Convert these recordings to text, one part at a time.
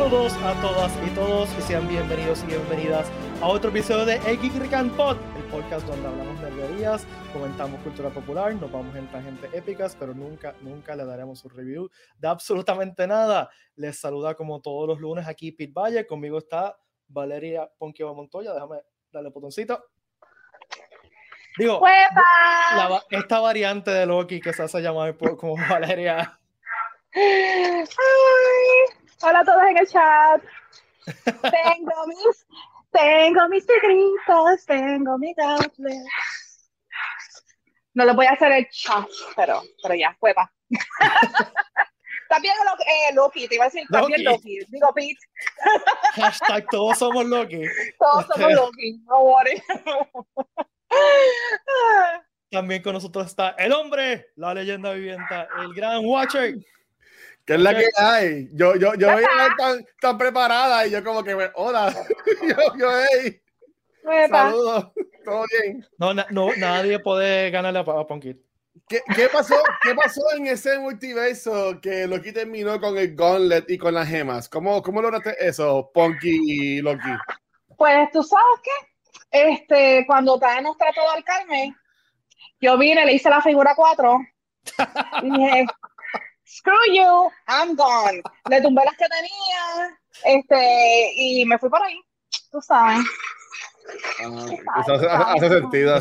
Saludos a todas y todos y sean bienvenidos y bienvenidas a otro episodio de El Geek Rican Pod, el podcast donde hablamos nerderías, comentamos cultura popular, nos vamos en tangentes épicas, pero nunca, nunca le daremos un review de absolutamente nada. Les saluda como todos los lunes aquí Pete Valle, conmigo está Valeria Ponqueva Montoya, déjame darle botoncito. Digo, la, esta variante de Loki que se hace llamar como Valeria. Hola a todos en el chat. Tengo mis, tengo mis tigritos, tengo mi gauntlet. No lo voy a hacer el chat, pero, pero ya, huepa. También eh, Loki, te iba a decir también Loki. Digo Pete. Hashtag todos somos Loki. Todos somos este, Loki, no worry. También con nosotros está el hombre, la leyenda viviente, el gran Watcher. ¿Qué es la que hay? Yo, yo, yo veía tan, tan preparada y yo como que, hola, yo, yo, hey, saludos, todo bien. No, no, nadie puede ganarle a, a ¿Qué, ¿Qué, pasó, ¿Qué pasó en ese multiverso que Loki terminó con el Gauntlet y con las gemas? ¿Cómo, cómo lograste eso, Punky y Loki? Pues tú sabes que este, cuando Thanos trató de Carmen, yo vine, le hice la figura 4 y dije, screw you, I'm gone. Le tumbé las que tenía, este, y me fui por ahí, tú sabes. Ah, eso hace, sentido.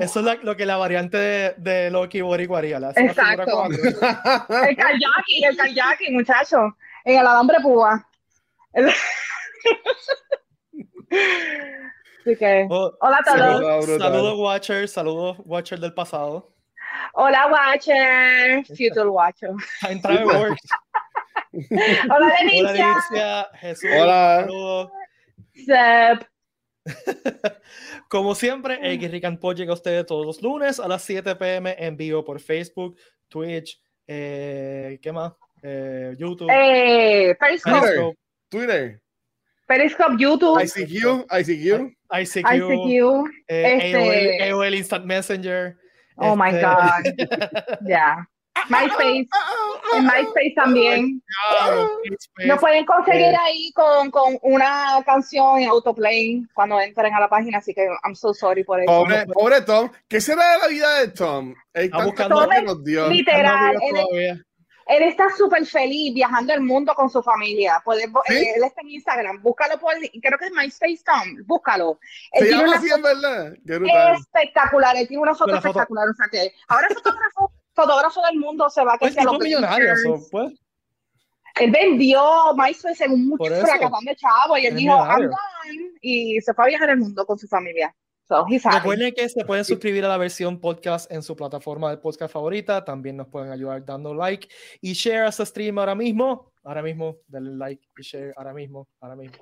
Eso es, lo que la variante de, de Loki Boricua haría. Exacto. el kayaki, el kayaki, muchacho. En el alambre púa. Así que, oh, hola a todos. Saludos, Watcher. Saludos, Watcher del pasado. Hola, Watcher. Future Watcher. Works. Hola, Denicia. Hola, Denicia. Jesús. Hola. Saludos. Sep. Como siempre, el Guirrican Pod llega a ustedes todos los lunes a las 7 pm en vivo por Facebook, Twitch, eh, ¿qué más? Eh, YouTube, eh, Facebook, Twitter. Periscope, YouTube, ICQ, ICQ, ICQ, ICQ eh, este... AOL, Instant Messenger. Oh my este God. Ya. MySpace. En MySpace también. Nos pueden conseguir ahí con, con, una canción en autoplay cuando entren a la página, así que I'm so sorry por eso. Pobre, pobre Tom. ¿Qué será de la vida de Tom? Está buscando que nos dio. Literal. Él está súper feliz viajando el mundo con su familia. Puede, eh, él está en Instagram, búscalo por, creo que es MySpace Tom, búscalo. Él Se llama así, en verdad. Espectacular, él tiene una foto espectacular. O sea que ahora es fotógrafo, fotógrafo del mundo se va a que pues, los millonario, pues. Él vendió MySpace en un mucho fracasón de chavo y él dijo, I'm done, y se fue a viajar el mundo con su familia. Recuerden que se pueden suscribir a la versión podcast en su plataforma de podcast favorita. También nos pueden ayudar dando like y share a este stream ahora mismo. Ahora mismo, denle like y share ahora mismo. Ahora mismo.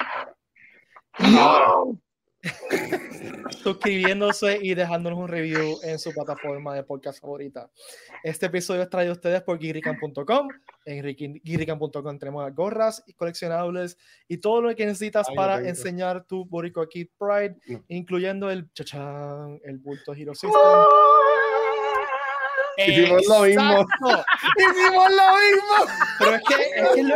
suscribiéndose y dejándonos un review en su plataforma de podcast favorita. Este episodio es traído a ustedes por guirican.com. En guirican.com tenemos gorras y coleccionables y todo lo que necesitas para enseñar tu Boricua Kid Pride, incluyendo el chachán, el bulto Hero System. Hicimos lo mismo. Hicimos lo mismo. Pero es que, es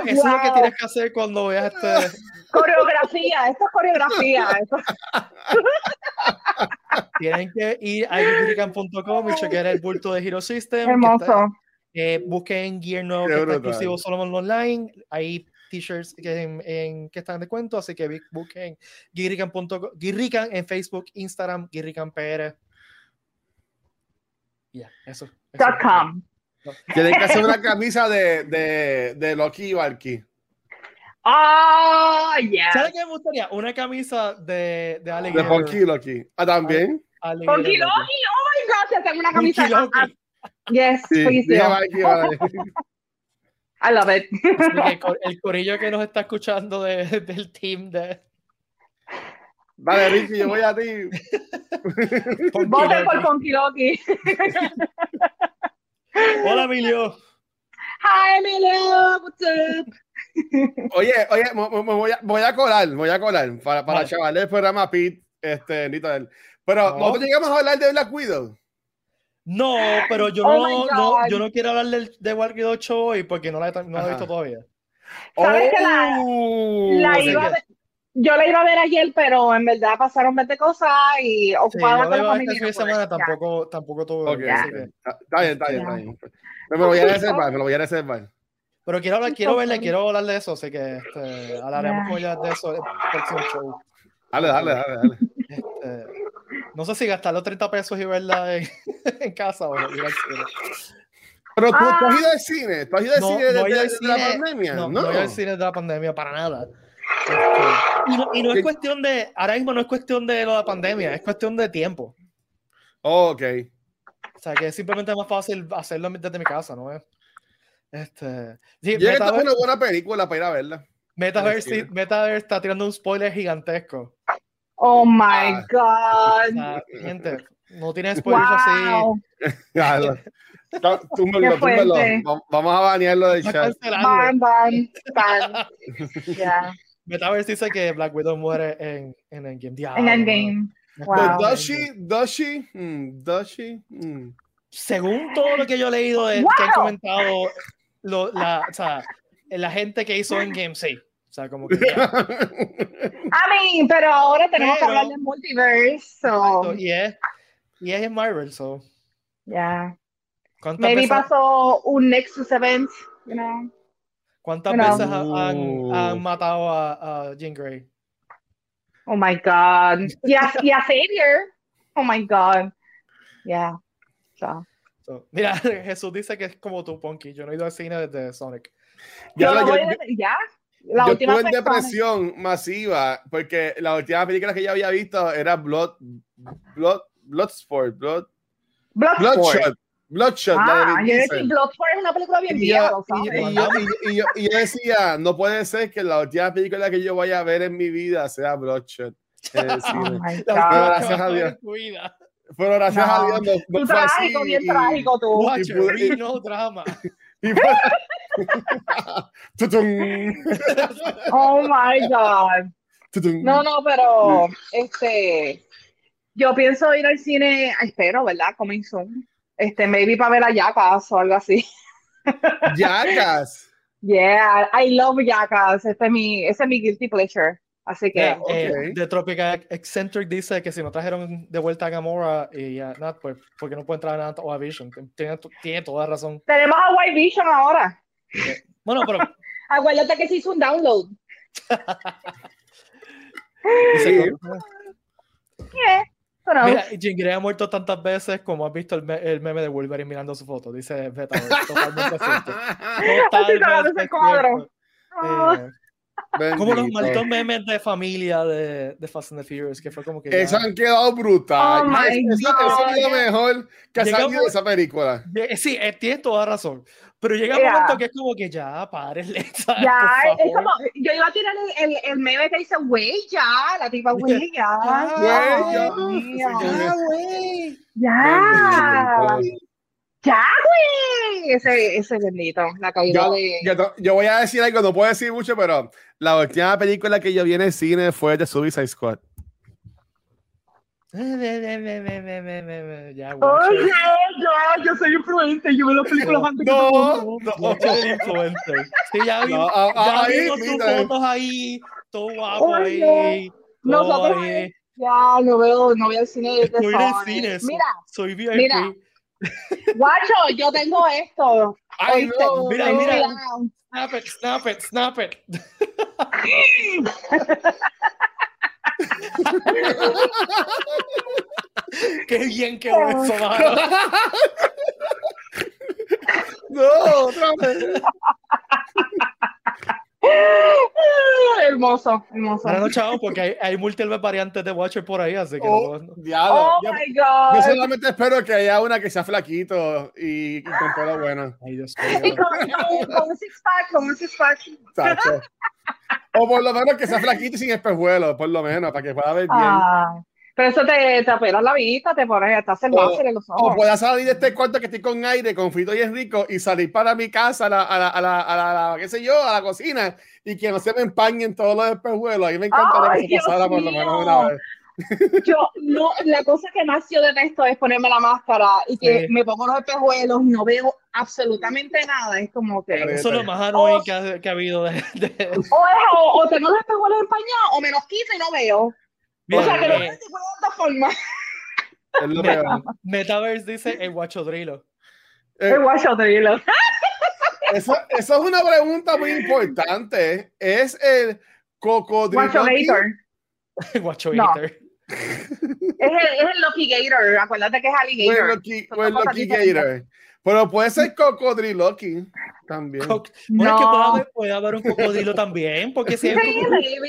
que eso es lo que tienes que hacer cuando veas este Coreografía, esto es coreografía. Tienen que ir a geekrican.com y chequear el bulto de Hero System. Hermoso. eh, busquen Gear nuevo que está exclusivo Solomon Online. Hay t-shirts que, que, están de cuento, así que busquen Geekrican en Facebook, Instagram, Geekrican PR. Ya, eso. .com. Tienen que hacer una camisa de, de, de Loki y Valky. ¡Oh, yeah! ¿Sabes qué me gustaría? Una camisa de, de De Funky Loki. ¿Ah, también? Funky Loki, oh my god, te tengo una camisa. Loki. Ah, yes, sí, please I love it. El corillo que nos está escuchando de, del team de. Vale, Ricky, yo voy a ti. Vote por Funky Loki. Hola, Emilio. Hi, Emilio. What's up? Oye, oye, me, voy, a, voy, a, colar, voy a colar para, para chavales del programa Pete, este, Pero no. nosotros llegamos a hablar de Black Widow. No, pero yo, oh no, no, yo no quiero hablar de, de Black Widow 8 hoy porque no la, he, no la he visto todavía. ¿Sabes que la, Oh, la sí iba a que- ver- yo la iba a ver ayer, pero en verdad pasaron 20 cosas y Sí, ocupada yo con de la este de no pude. semana tampoco, tampoco tuve. Ok. que- Está está bien, está bien, está bien. Me lo voy a reservar, me lo voy a reservar. Pero quiero hablar, quiero verle, quiero hablar de eso, así que este, hablaremos Ya. con ella de eso en el próximo show. Dale, dale, dale, dale. Este, no sé si gastar los 30 pesos y verla en, en casa o ir al cine. Pero tú, Ah. tú has ido al cine, tú has ido al No, cine no he desde ido al desde la cine, pandemia. No, No, no, voy al cine de la pandemia para nada. Este, y, no, y no es ¿Qué- cuestión de, ahora mismo no es cuestión de lo de la pandemia, es cuestión de tiempo. Oh, ok. O sea, que es simplemente más fácil hacerlo desde mi casa, ¿no es? Este, sí, Llega esta Metaverse, una buena película para ir a verla. Metaverse, Metaverse está tirando un spoiler gigantesco. Oh my Ah. O God. sea, gente, no tiene spoilers así. Wow. Túmbalo. fuerte. Va- Vamos a banearlo del chat. Ban, ban, ban. Ya. Metaverse dice que Black Widow muere en, en Endgame. Diablo, En. Endgame. Me Wow. But does she, muriendo. does she, mm, does she, mm. Según todo lo que yo he leído de, que han comentado lo- la, o sea, la gente que hizo Endgame, sí. O sea, como que ya. I mean, pero ahora tenemos que hablar del multiverse. So, Y es, y es en Marvel, so. yeah. ¿Cuántas Maybe pasó un Nexus event, you know. Cuántas know. veces ha- han, Uh. han matado a, a Jean Grey? Oh my God. Y a, y a Xavier. Oh my God. Yeah. So. So, mira, Jesús dice que es como tu Ponky. Yo no he ido al cine desde Sonic. Ya Yo yo- voy a- ya. La yo última estuve en fue Sonic. depresión masiva porque la última película que yo había visto era Blood, Blood, Bloodsport, Blood, Bloodsport. Bloodshot, Bloodshot. la de Ah, Diesel. decía Bloodsport es una película bien Y vieja, yo, y- y yo- y yo- decía, no puede ser que la última película que yo vaya a ver en mi vida sea Bloodshot. Oh my God. Ah, gracias a Dios. Pero gracias No. a Dios no, no Tú fue así. trágico, bien y- trágico tú. Watch y no drama. y fue- Tutum, Oh my God. No, no, pero este, yo pienso ir al cine, espero, ¿verdad? Coming soon. Este, maybe para ver a Jackass o algo así. Jackass. Yeah, I love Jackass. Este es mi, ese es mi guilty pleasure. Así que, Yeah, eh, ok. The Tropical Eccentric dice que si no trajeron de vuelta a Gamora y a Nat, pues porque no puede entrar a Nat o a Vision. Tiene, tiene toda razón. tenemos a White Vision ahora. Bueno, pero Acuérdate que se hizo un download. dice, Sí. Yeah, pero- mira, Jean Grey ha muerto tantas veces como has visto el, me- el meme de Wolverine mirando su foto. Dice Beta, totalmente cierto. Así sacando ese cuadro. cierto. Eh, como los Bendito. malditos memes de familia de, de Fast and the Furious, que fue como que. ya- Eso han quedado brutal. Oh eso, eso es lo God. mejor que ha salido de esa película. Sí, eh, tienes toda razón. Pero llega un Yeah. momento que es como que ya, párenle. ¿sabes? Ya, Por es como, yo iba a tirar el, el, el meme que dice, güey, ya, la tipa, güey, ya, Ya, güey, ya. Ya, güey. ya, ya, güey, ese, ese bendito, la caída Yo, de, yo, yo voy a decir algo, no puedo decir mucho, pero la última película que yo vi en el cine fue The Suicide Squad. Ya, Oye, ya, yo soy influente, yo veo las películas antes que No, mundo. no, influencer. Sí, ya vi, No, ya ah, ahí, vimos tus mira. fotos ahí, todo guapo Oye, ahí. todo nosotros ahí. Ya, no veo, no veo el cine de Estoy en el cine, Mira, soy VIP. mira. Guacho, yo tengo esto. Ay, no, Mira, no. mira. Cuidado. Snap it, snap it, snap it. Qué bien que eso, mano. No, otra vez. hermoso, hermoso. Ahora no, chavo, porque hay, hay múltiples variantes de Watcher por ahí, así que Oh, no- diablo. Oh Yo- my Yo God. solamente espero que haya una que sea flaquito y, y con pelo bueno. Ay, Dios Y mío. con, con un six pack, con un six pack. O por lo menos que sea flaquito y sin espejuelos, por lo menos, para que pueda ver bien. Ah, pero eso te, te apelas la vista, te pones, te hace el O- en los O ojos. pueda salir de este cuarto que estoy con aire, con Frito y Enrico, y salir para mi casa, a la, a la, a la, a la- a la- qué sé yo, a la cocina, y que no se me empañen todos los espejuelos. A mí me encantaría que eso pasara por lo menos una vez. Yo, no, la cosa que más yo detesto es ponerme la máscara y que me pongo los espejuelos y no veo absolutamente nada. Es como que. Eso es lo más annoying que, ha, que, ha, habido. De, de... O, o, tengo los espejuelos empañados o me los quito y no veo. Bien, o sea, que no veo de otra forma. Metaverse dice el guachodrilo. El guachodrilo. Eso, eso es una pregunta muy importante. Es el cocodrilo. Guacho no. es, el, es el Loki Gator. Acuérdate que es alligator. Well, Loki, well, Loki Gator. Pero puede ser cocodriloqui también. Co no. es que puede haber, puede haber, un cocodrilo también, porque si es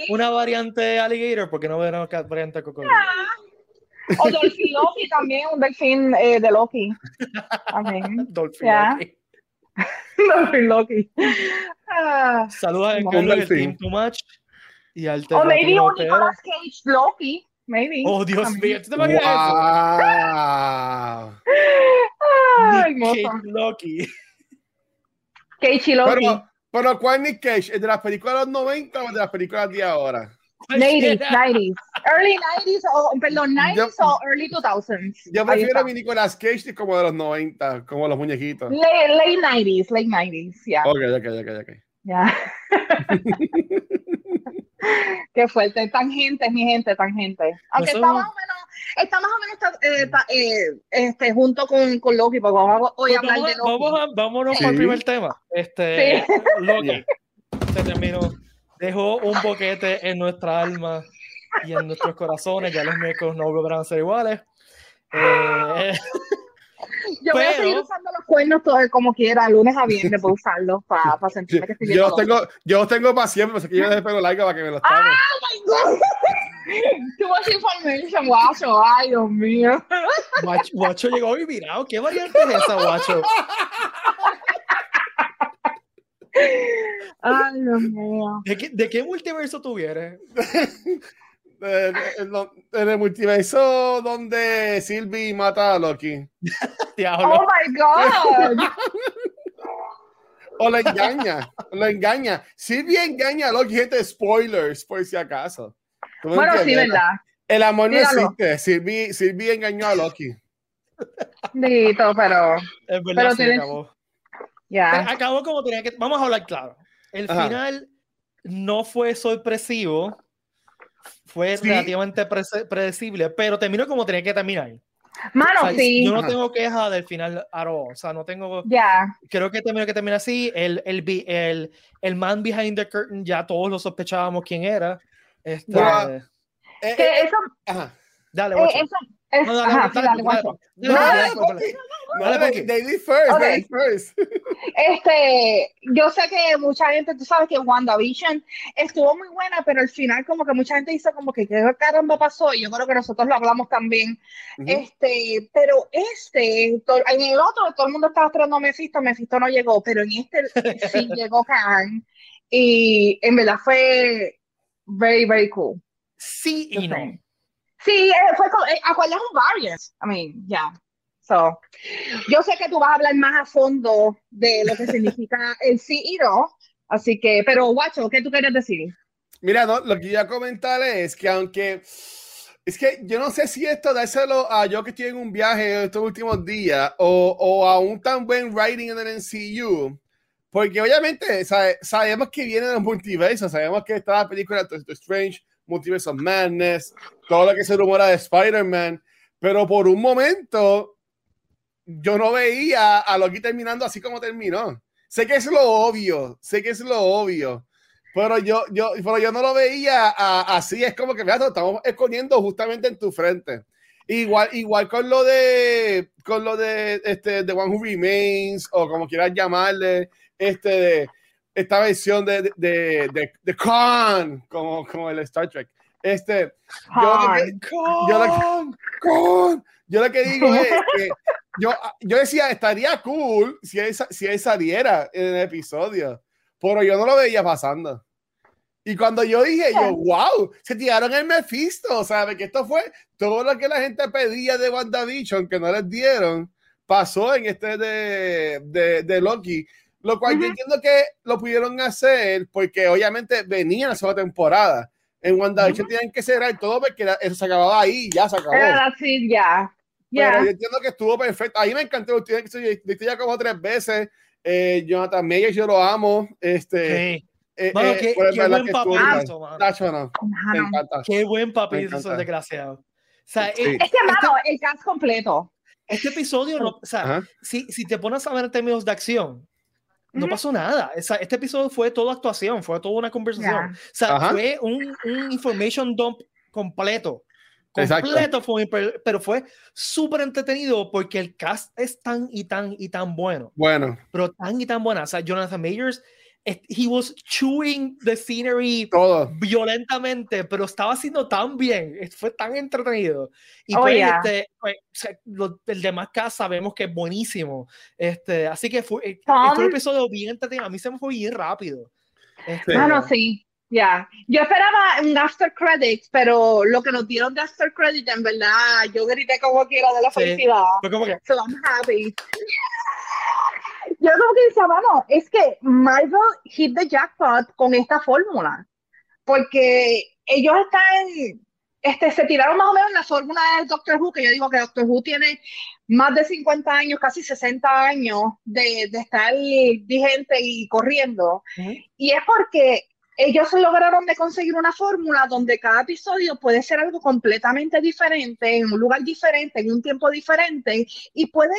una variante alligator, porque no ver una variante cocodrilo. Yeah. O Dolphin Loki también, un delfín eh, de Loki. Amén. Dolphin yeah. Loki. Dolphin Loki. Ah, Saludos a Carlos del Team Too Much. Y al o maybe un Nicolas Cage Loki. Maybe. Oh, Dios mío. ¿Tú te imaginas wow. eso? Nick Cage Loki. Cage y Loki. Pero, pero ¿cuál Nick Cage? ¿Es de las películas de los 90 o de las películas de ahora? 90s, 90s. Early 90s, o perdón, 90s yo, o early 2000s. Yo prefiero a mi Nicolas Cage como de los 90, como los muñequitos. Late, late 90s, late 90s, yeah. Ok, ok, ok, ok. Ya. Yeah. Qué fuerte, tangente, mi gente, tangente. Aunque está más o menos, está más o menos eh, eh, este, junto con, con Loki, porque vamos hoy a pues hablar de Loki. Vamos a, vámonos sí. al primer tema. Este, sí. Loki se terminó. Dejó un boquete en nuestra alma y en nuestros corazones. Ya los miércoles no volverán a ser iguales. Eh, yo pero, voy a seguir usando los cuernos todo como quiera, lunes a viernes puedo usarlos para pa sentirme que estoy yo los tengo, yo los tengo para siempre, así que yo el pelo largo para que me los tapen. ¡Oh, my God! Too much information, guacho. Ay, Dios mío. Guacho, guacho llegó y mirado. ¿Qué variante es esa, guacho? Ay, Dios mío. ¿De qué, de qué multiverso tú vienes? En, en el multiverso donde Sylvie mata a Loki. oh my god. o lo engaña, lo engaña. Sylvie engaña a Loki, gente, spoilers, por si acaso. Bueno, sí, verdad. El amor no existe. Sylvie, Sylvie engañó a Loki. Dito, pero. Es verdad, pero sí, tienes... acabó. Ya. Acabó como tenía que. Vamos a hablar claro. El Ajá. final no fue sorpresivo fue sí. relativamente pre predecible, pero terminó como tenía que terminar. Mano, o sea, sí. Yo no tengo queja del final all. O sea, no tengo. Ya. Yeah. Creo que terminó que termina así. El, el, el, el, man behind the curtain, ya todos lo sospechábamos quién era. Este, wow. eh, eh, eso. Ajá. Dale, eh, eso, es, no, dale, ajá, dale, dale, dale, dale, first, okay. First. Este, yo sé que mucha gente, tú sabes que WandaVision estuvo muy buena, pero al final como que mucha gente dice como que qué caramba pasó, y yo creo que nosotros lo hablamos también. Uh -huh. Este, pero este, en el otro todo el mundo estaba esperando a Mephisto, Mephisto no llegó, pero en este sí llegó Khan, y en verdad fue very, very cool. Sí y no. Sí, fue con, acuerdas un variance. I mean, yeah. So, yo sé que tú vas a hablar más a fondo de lo que significa el no, así que, pero guacho, ¿qué tú quieres decir? Mira, no, lo que iba a comentar es que aunque es que yo no sé si esto dárselo a yo que estoy en un viaje estos últimos días o, o a un tan buen writing en el NCU, porque obviamente sabe, sabemos que viene de los multiversos, sabemos que está la película de Strange, Multiverse of Madness, todo lo que se rumora de Spider-Man, pero por un momento yo no veía a Loki terminando así como terminó. Sé que es lo obvio, sé que es lo obvio, pero yo, yo, pero yo no lo veía a, así, es como que mira, estamos escondiendo justamente en tu frente. Igual, igual con lo de con lo de este The One Who Remains, o como quieras llamarle, este de esta versión de, de, de, de Khan, como, como el Star Trek. Este, yo, lo que, yo, lo, Khan, yo lo que digo es que yo, yo decía, estaría cool si él, si él saliera en el episodio, pero yo no lo veía pasando. Y cuando yo dije, yo, wow, se tiraron el Mephisto, ¿sabes? Que esto fue todo lo que la gente pedía de WandaVision, que no les dieron, pasó en este de, de, de Loki. Lo cual uh -huh. yo entiendo que lo pudieron hacer porque obviamente venía la segunda temporada. En WandaVision tenían que cerrar todo porque era- eso se acababa ahí, ya se acabó. Era así, ya. Pero Ya. yo entiendo que estuvo perfecto. A mí me encantó. Usted viste ya como tres veces. Eh, Jonathan Mayer, yo lo amo. Este, Sí. eh, Mano, eh, qué, qué buen que papel no, me encanta. Qué buen papel esos desgraciados. O sea, Sí. eh, Es que, mano, el cast completo. este episodio, no, o sea, si, si te pones a ver en términos de acción, no pasó nada. O sea, este episodio fue todo actuación, fue toda una conversación. Ya. O sea, Ajá. fue un, un information dump completo. Completo fue, pero, fue súper entretenido porque el cast es tan y tan y tan bueno. Bueno, Pero tan y tan buena. O sea, Jonathan Majors, he was chewing the scenery todo. violentamente, pero estaba haciendo tan bien, fue tan entretenido. Y Oh, pues, yeah. este, pues, lo- el demás cast sabemos que es buenísimo. Este, así que fue, eh, Tom. fue un episodio bien entretenido. A mí se me fue bien rápido. Este, sí. Ya. Yo esperaba un after credit, pero lo que nos dieron de after credit, en verdad, yo grité como quiera de la Sí. felicidad. Fue como que, So I'm happy. Yo como que decía, mano, es que Marvel hit the jackpot con esta fórmula. Porque ellos están, este, se tiraron más o menos la fórmula de Doctor Who, que yo digo que Doctor Who tiene más de 50 años, casi 60 años de, de estar vigente y corriendo. Y es porque ellos lograron de conseguir una fórmula donde cada episodio puede ser algo completamente diferente, en un lugar diferente, en un tiempo diferente, y pueden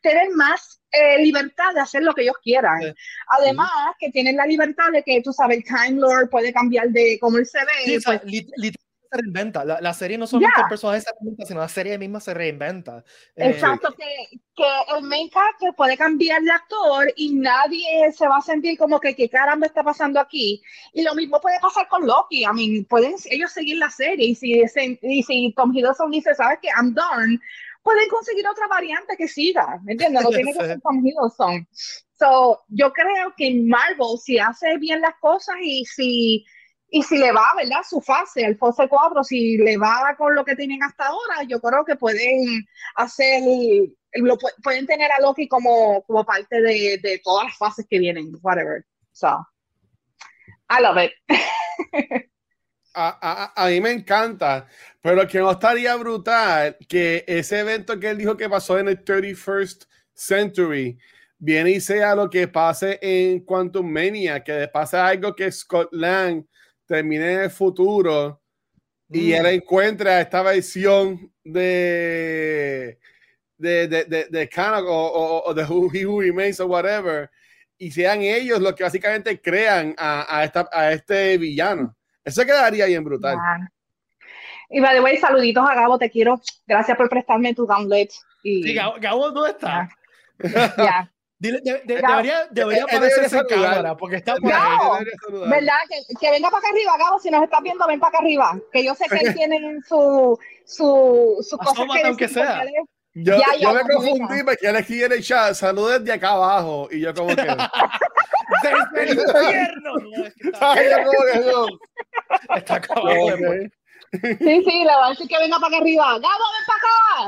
tener más eh, libertad de hacer lo que ellos quieran. Sí. Además, que tienen la libertad de que, tú sabes, el Time Lord puede cambiar de cómo él se ve. sí, pues, lit- se reinventa. La, la serie no solamente Ya. el personaje se reinventa, sino la serie misma se reinventa. Eh, Exacto, que, que el main character puede cambiar de actor y nadie se va a sentir como que qué caramba está pasando aquí. Y lo mismo puede pasar con Loki. I mean, pueden ellos seguir la serie y si, y si Tom Hiddleston dice, ¿sabes qué? I'm done, pueden conseguir otra variante que siga, ¿me entiendes? No tiene que ser Tom Hiddleston. So, yo creo que Marvel, si hace bien las cosas y si, y si le va, ¿verdad? Su fase, el fase 4, si le va con lo que tienen hasta ahora, yo creo que pueden hacer, lo, pu- pueden tener a Loki como, como parte de, de todas las fases que vienen, whatever. So, I love it. A, a- a mí me encanta, pero que no estaría brutal que ese evento que él dijo que pasó en el 31st Century viene y sea lo que pase en Quantum Mania, que pase algo que Scott Lang termine en el futuro y Mm. él encuentra esta versión de de, de, de, de Kang o, o- o de Who, He Who Remains o whatever y sean ellos los que básicamente crean a, a, esta, a este villano. Eso quedaría bien brutal. Y by the way, saluditos a Gabo, te quiero. Gracias por prestarme tu download. Y, Sí, Gabo, Gabo, ¿dónde está? ya. Dile- de- de- Gabo. debería debería aparecerse en debería saludar. cámara porque está por Gabo. ahí. ¿Verdad? Que, que venga para acá arriba, Gabo, si nos estás viendo, ven para acá arriba. Que yo sé que él tiene su, su, sus cosas Asómate que aunque sea. Yo, Ya, yo ya, me confundí venga. porque él escribió en el chat, saludos de acá abajo. Y yo como que... ¡Desde el infierno! No, es que está, Ay, yo como que no. está acabado. Ok. después. Sí, sí, le voy a decir que venga para acá arriba. Gabo, ven para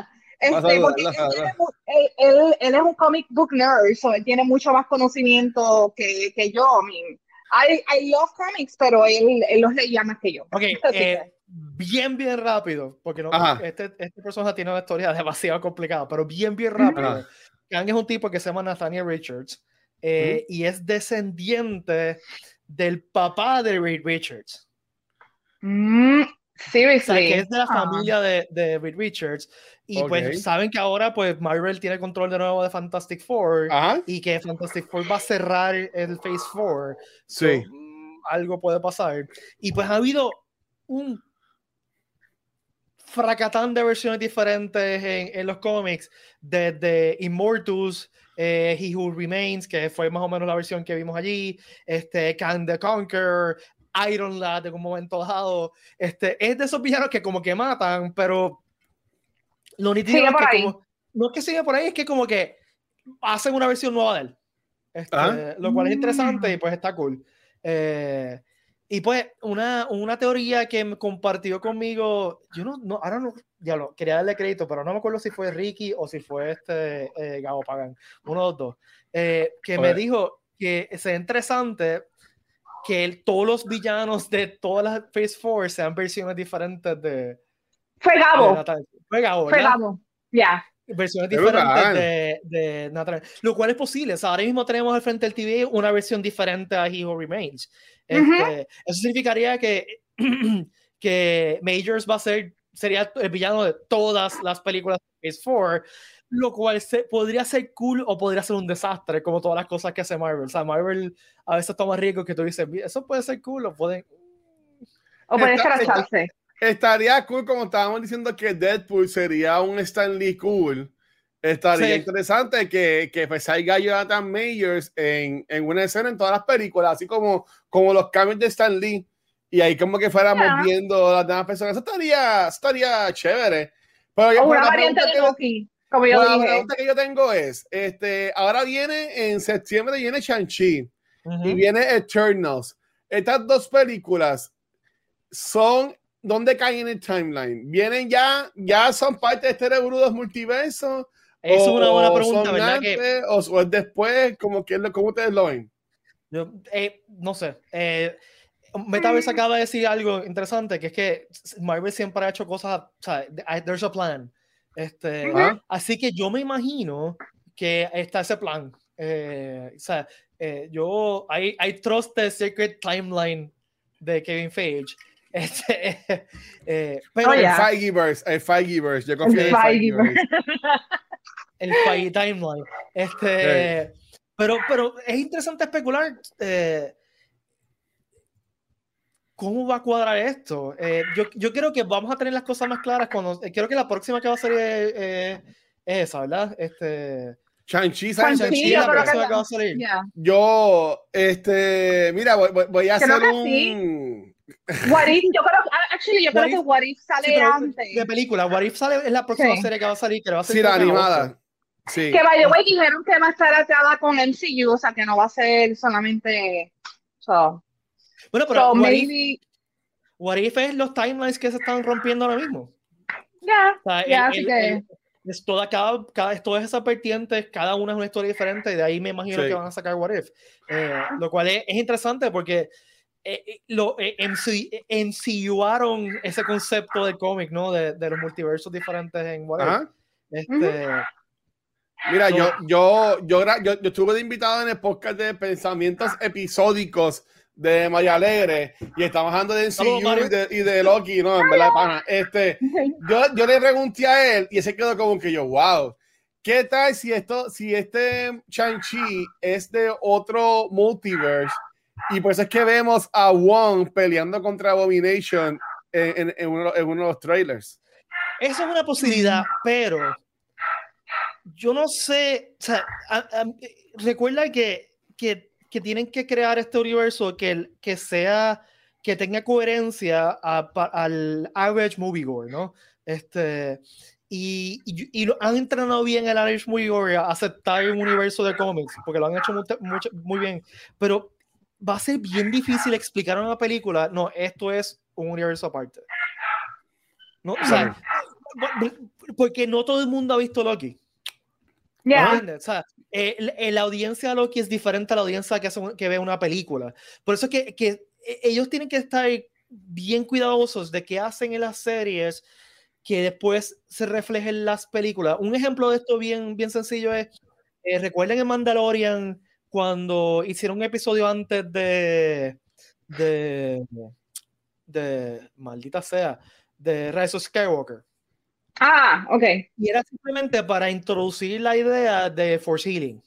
acá. Este, porque él, tiene él- él- él es un comic book nerd, so él tiene mucho más conocimiento que, que yo. I mean, I, I love comics, pero él, él los leía más que yo. Ok, eh, bien, bien rápido, porque no, este, este personaje tiene una historia demasiado complicada, pero bien, bien rápido. Ajá. Kang es un tipo que se llama Nathaniel Richards eh, y es descendiente del papá de Reed Richards. Mm, O sea, seriously. que es de la Ah. familia de, de Reed Richards. Y Ok. pues saben que ahora pues Marvel tiene control de nuevo de Fantastic Four Ajá. y que Fantastic Four va a cerrar el Phase 4. So, Sí. mm, algo puede pasar. Y pues ha habido un fracatán de versiones diferentes en, en los cómics, desde Immortus, eh, He Who Remains, que fue más o menos la versión que vimos allí, este, Kang the Conqueror, Iron Lad en un momento dado. Este, es de esos villanos que como que matan, pero lo nítido Sigue es que como, no es que sigue por ahí, es que como que hacen una versión nueva de él. Este, Ah. Lo cual es interesante Mm. y pues está cool. Eh, y pues una, una teoría que me compartió conmigo, yo no, no, ahora no, ya lo quería darle crédito, pero no me acuerdo si fue Ricky o si fue este eh, Gabo Pagan, uno de los dos, eh, que me Joder. dijo que es interesante que el- todos los villanos de todas las Phase 4 sean versiones diferentes de, Fue Gabo. Fue Gabo, Fue. Gabo. Ya. versiones Qué diferentes de, de Nathan. Lo cual es posible. O sea, ahora mismo tenemos al frente del TV una versión diferente a He Who Remains. Este, Eso significaría que, que Majors va a ser sería el villano de todas las películas de Phase 4, lo cual se, podría ser cool o podría ser un desastre, como todas las cosas que hace Marvel. O sea, Marvel a veces toma riesgos que tú dices, eso puede ser cool o puede... O puede escracharse. Estaría cool, como estábamos diciendo, que Deadpool sería un Stan Lee cool. Estaría Sí. interesante que, que pues, salga Jonathan Majors en, en una escena en todas las películas, así como, como los cambios de Stan Lee. Y ahí como que fuéramos Ya. viendo las demás personas. Eso estaría, estaría chévere. Pero, O una variante de Loki, como yo bueno, la dije. pregunta que yo tengo es, este, ahora viene en septiembre, viene Shang-Chi Ujú. y viene Eternals. Estas dos películas son ¿dónde caen en el timeline? ¿Vienen ya, ya son parte de este multiversos? Esa es una buena ¿O pregunta, son ¿verdad? Que, antes, o, o es después? ¿Cómo, que, ¿Cómo ustedes lo ven? Yo, eh, no sé. Eh, Metaverse acaba de decir algo interesante, que es que Marvel siempre ha hecho cosas, o sea, there's a plan. Este, Ajá. Así que yo me imagino que está ese plan. Eh, o sea, eh, yo, I, I trust the secret timeline de Kevin Feige. Este, eh, pero Oh, El ya. Feigeverse, el Feigeverse, yo confío en el Feigeverse. Feigeverse. el Feige timeline. Este, pero, pero es interesante especular eh, cómo va a cuadrar esto. Eh, yo, yo creo que vamos a tener las cosas más claras cuando. eh, creo que la próxima que va a salir es, eh, es esa, ¿verdad? Este, Shang-Chi, ¿saben? Shang-Chi, Shang-Chi yo es la que que va a salir. Ya. Yo, este, mira, voy, voy- voy a Creo hacer que sí. un... What if, yo creo, actually, yo What creo que if- What If Sí, sale pero antes. de película. What If sale, es la próxima Sí. serie que va a salir, que va a ser Sí, la que animada. Sí. Que by the way dijeron que va a estar atada con MCU, o sea que no va a ser solamente. So, Bueno, pero so what, if, maybe. what If es los timelines que se están rompiendo ahora mismo. Ya, O sea, ya, el- así el- que. el- es toda, cada, cada, todas esas vertientes, cada una es una historia diferente, y de ahí me imagino Sí. que van a sacar What If. Eh, lo cual es, es interesante porque eh, eh, lo eh, MC, MCUaron ese concepto del cómic, ¿no? De, de los multiversos diferentes en What If. Ajá. Este, Mira, So- yo, yo, yo, yo estuve de invitado en el podcast de pensamientos episódicos de Maya Alegre y estamos hablando de MCU y de, y de Loki, no, en verdad, pana. Este, yo, yo le pregunté a él y ese quedó como que yo, wow, ¿qué tal si esto, si este Shang-Chi es de otro multiverse? Y por eso es que vemos a Wong peleando contra Abomination en, en- en uno, en uno de los trailers. Eso es una posibilidad, pero yo no sé, o sea, a- a- recuerda que, que, que tienen que crear este universo que, que sea, que tenga coherencia a- pa- al average moviegoer, ¿no? Este, y, y, y han entrenado bien el average moviegoer a aceptar un universo de cómics, porque lo han hecho mucho- mucho- muy bien, pero va a ser bien difícil explicar en una película, no, esto es un universo aparte. No, o sea, porque no todo el mundo ha visto Loki. Ya. ¿entiendes? O sea, eh, la- eh, la audiencia de Loki es diferente a la audiencia que, hace que ve una película. Por eso es que, que eh, ellos tienen que estar bien cuidadosos de qué hacen en las series que después se reflejen en las películas. Un ejemplo de esto bien, bien sencillo es, eh, recuerden en Mandalorian cuando hicieron un episodio antes de, de, de, maldita sea, de Rise of Skywalker. Ah, ok. Y era simplemente para introducir la idea de Force Healing.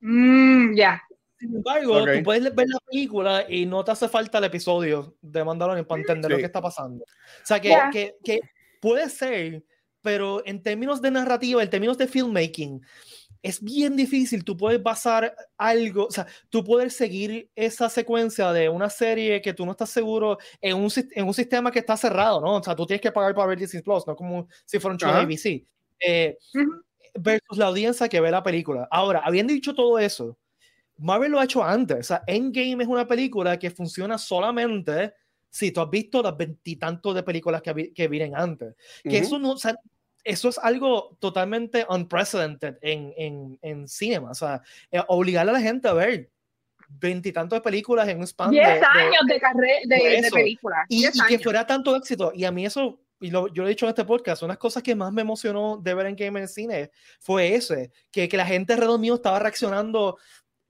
Mm, ya. Sin embargo, Ok. tú puedes ver la película y no te hace falta el episodio de Mandalorian para entender lo Sí. que está pasando. O sea, que, Ya. que, que puede ser, pero en términos de narrativa, en términos de filmmaking, es bien difícil. Tú puedes basar algo, o sea, tú puedes seguir esa secuencia de una serie que tú no estás seguro en un, en un sistema que está cerrado, ¿no? O sea, tú tienes que pagar para ver Disney Plus, no como si fuera un show de. ABC. Eh, versus la audiencia que ve la película. Ahora, habiendo dicho todo eso, Marvel lo ha hecho antes. O sea, Endgame es una película que funciona solamente si tú has visto las veintitantos de películas que, vi- que vienen antes. Que Ujú. eso no, o sea, eso es algo totalmente unprecedented en, en, en cinema. O sea, eh, obligar a la gente a ver veintitantos películas en un span Diez de, de- años de carrera de, de eso. película. y, y que fuera tanto éxito. Y a mí eso, y lo, yo lo he dicho en este podcast, una de las cosas que más me emocionó de ver en Game en el cine fue ese, que, que la gente alrededor mío estaba reaccionando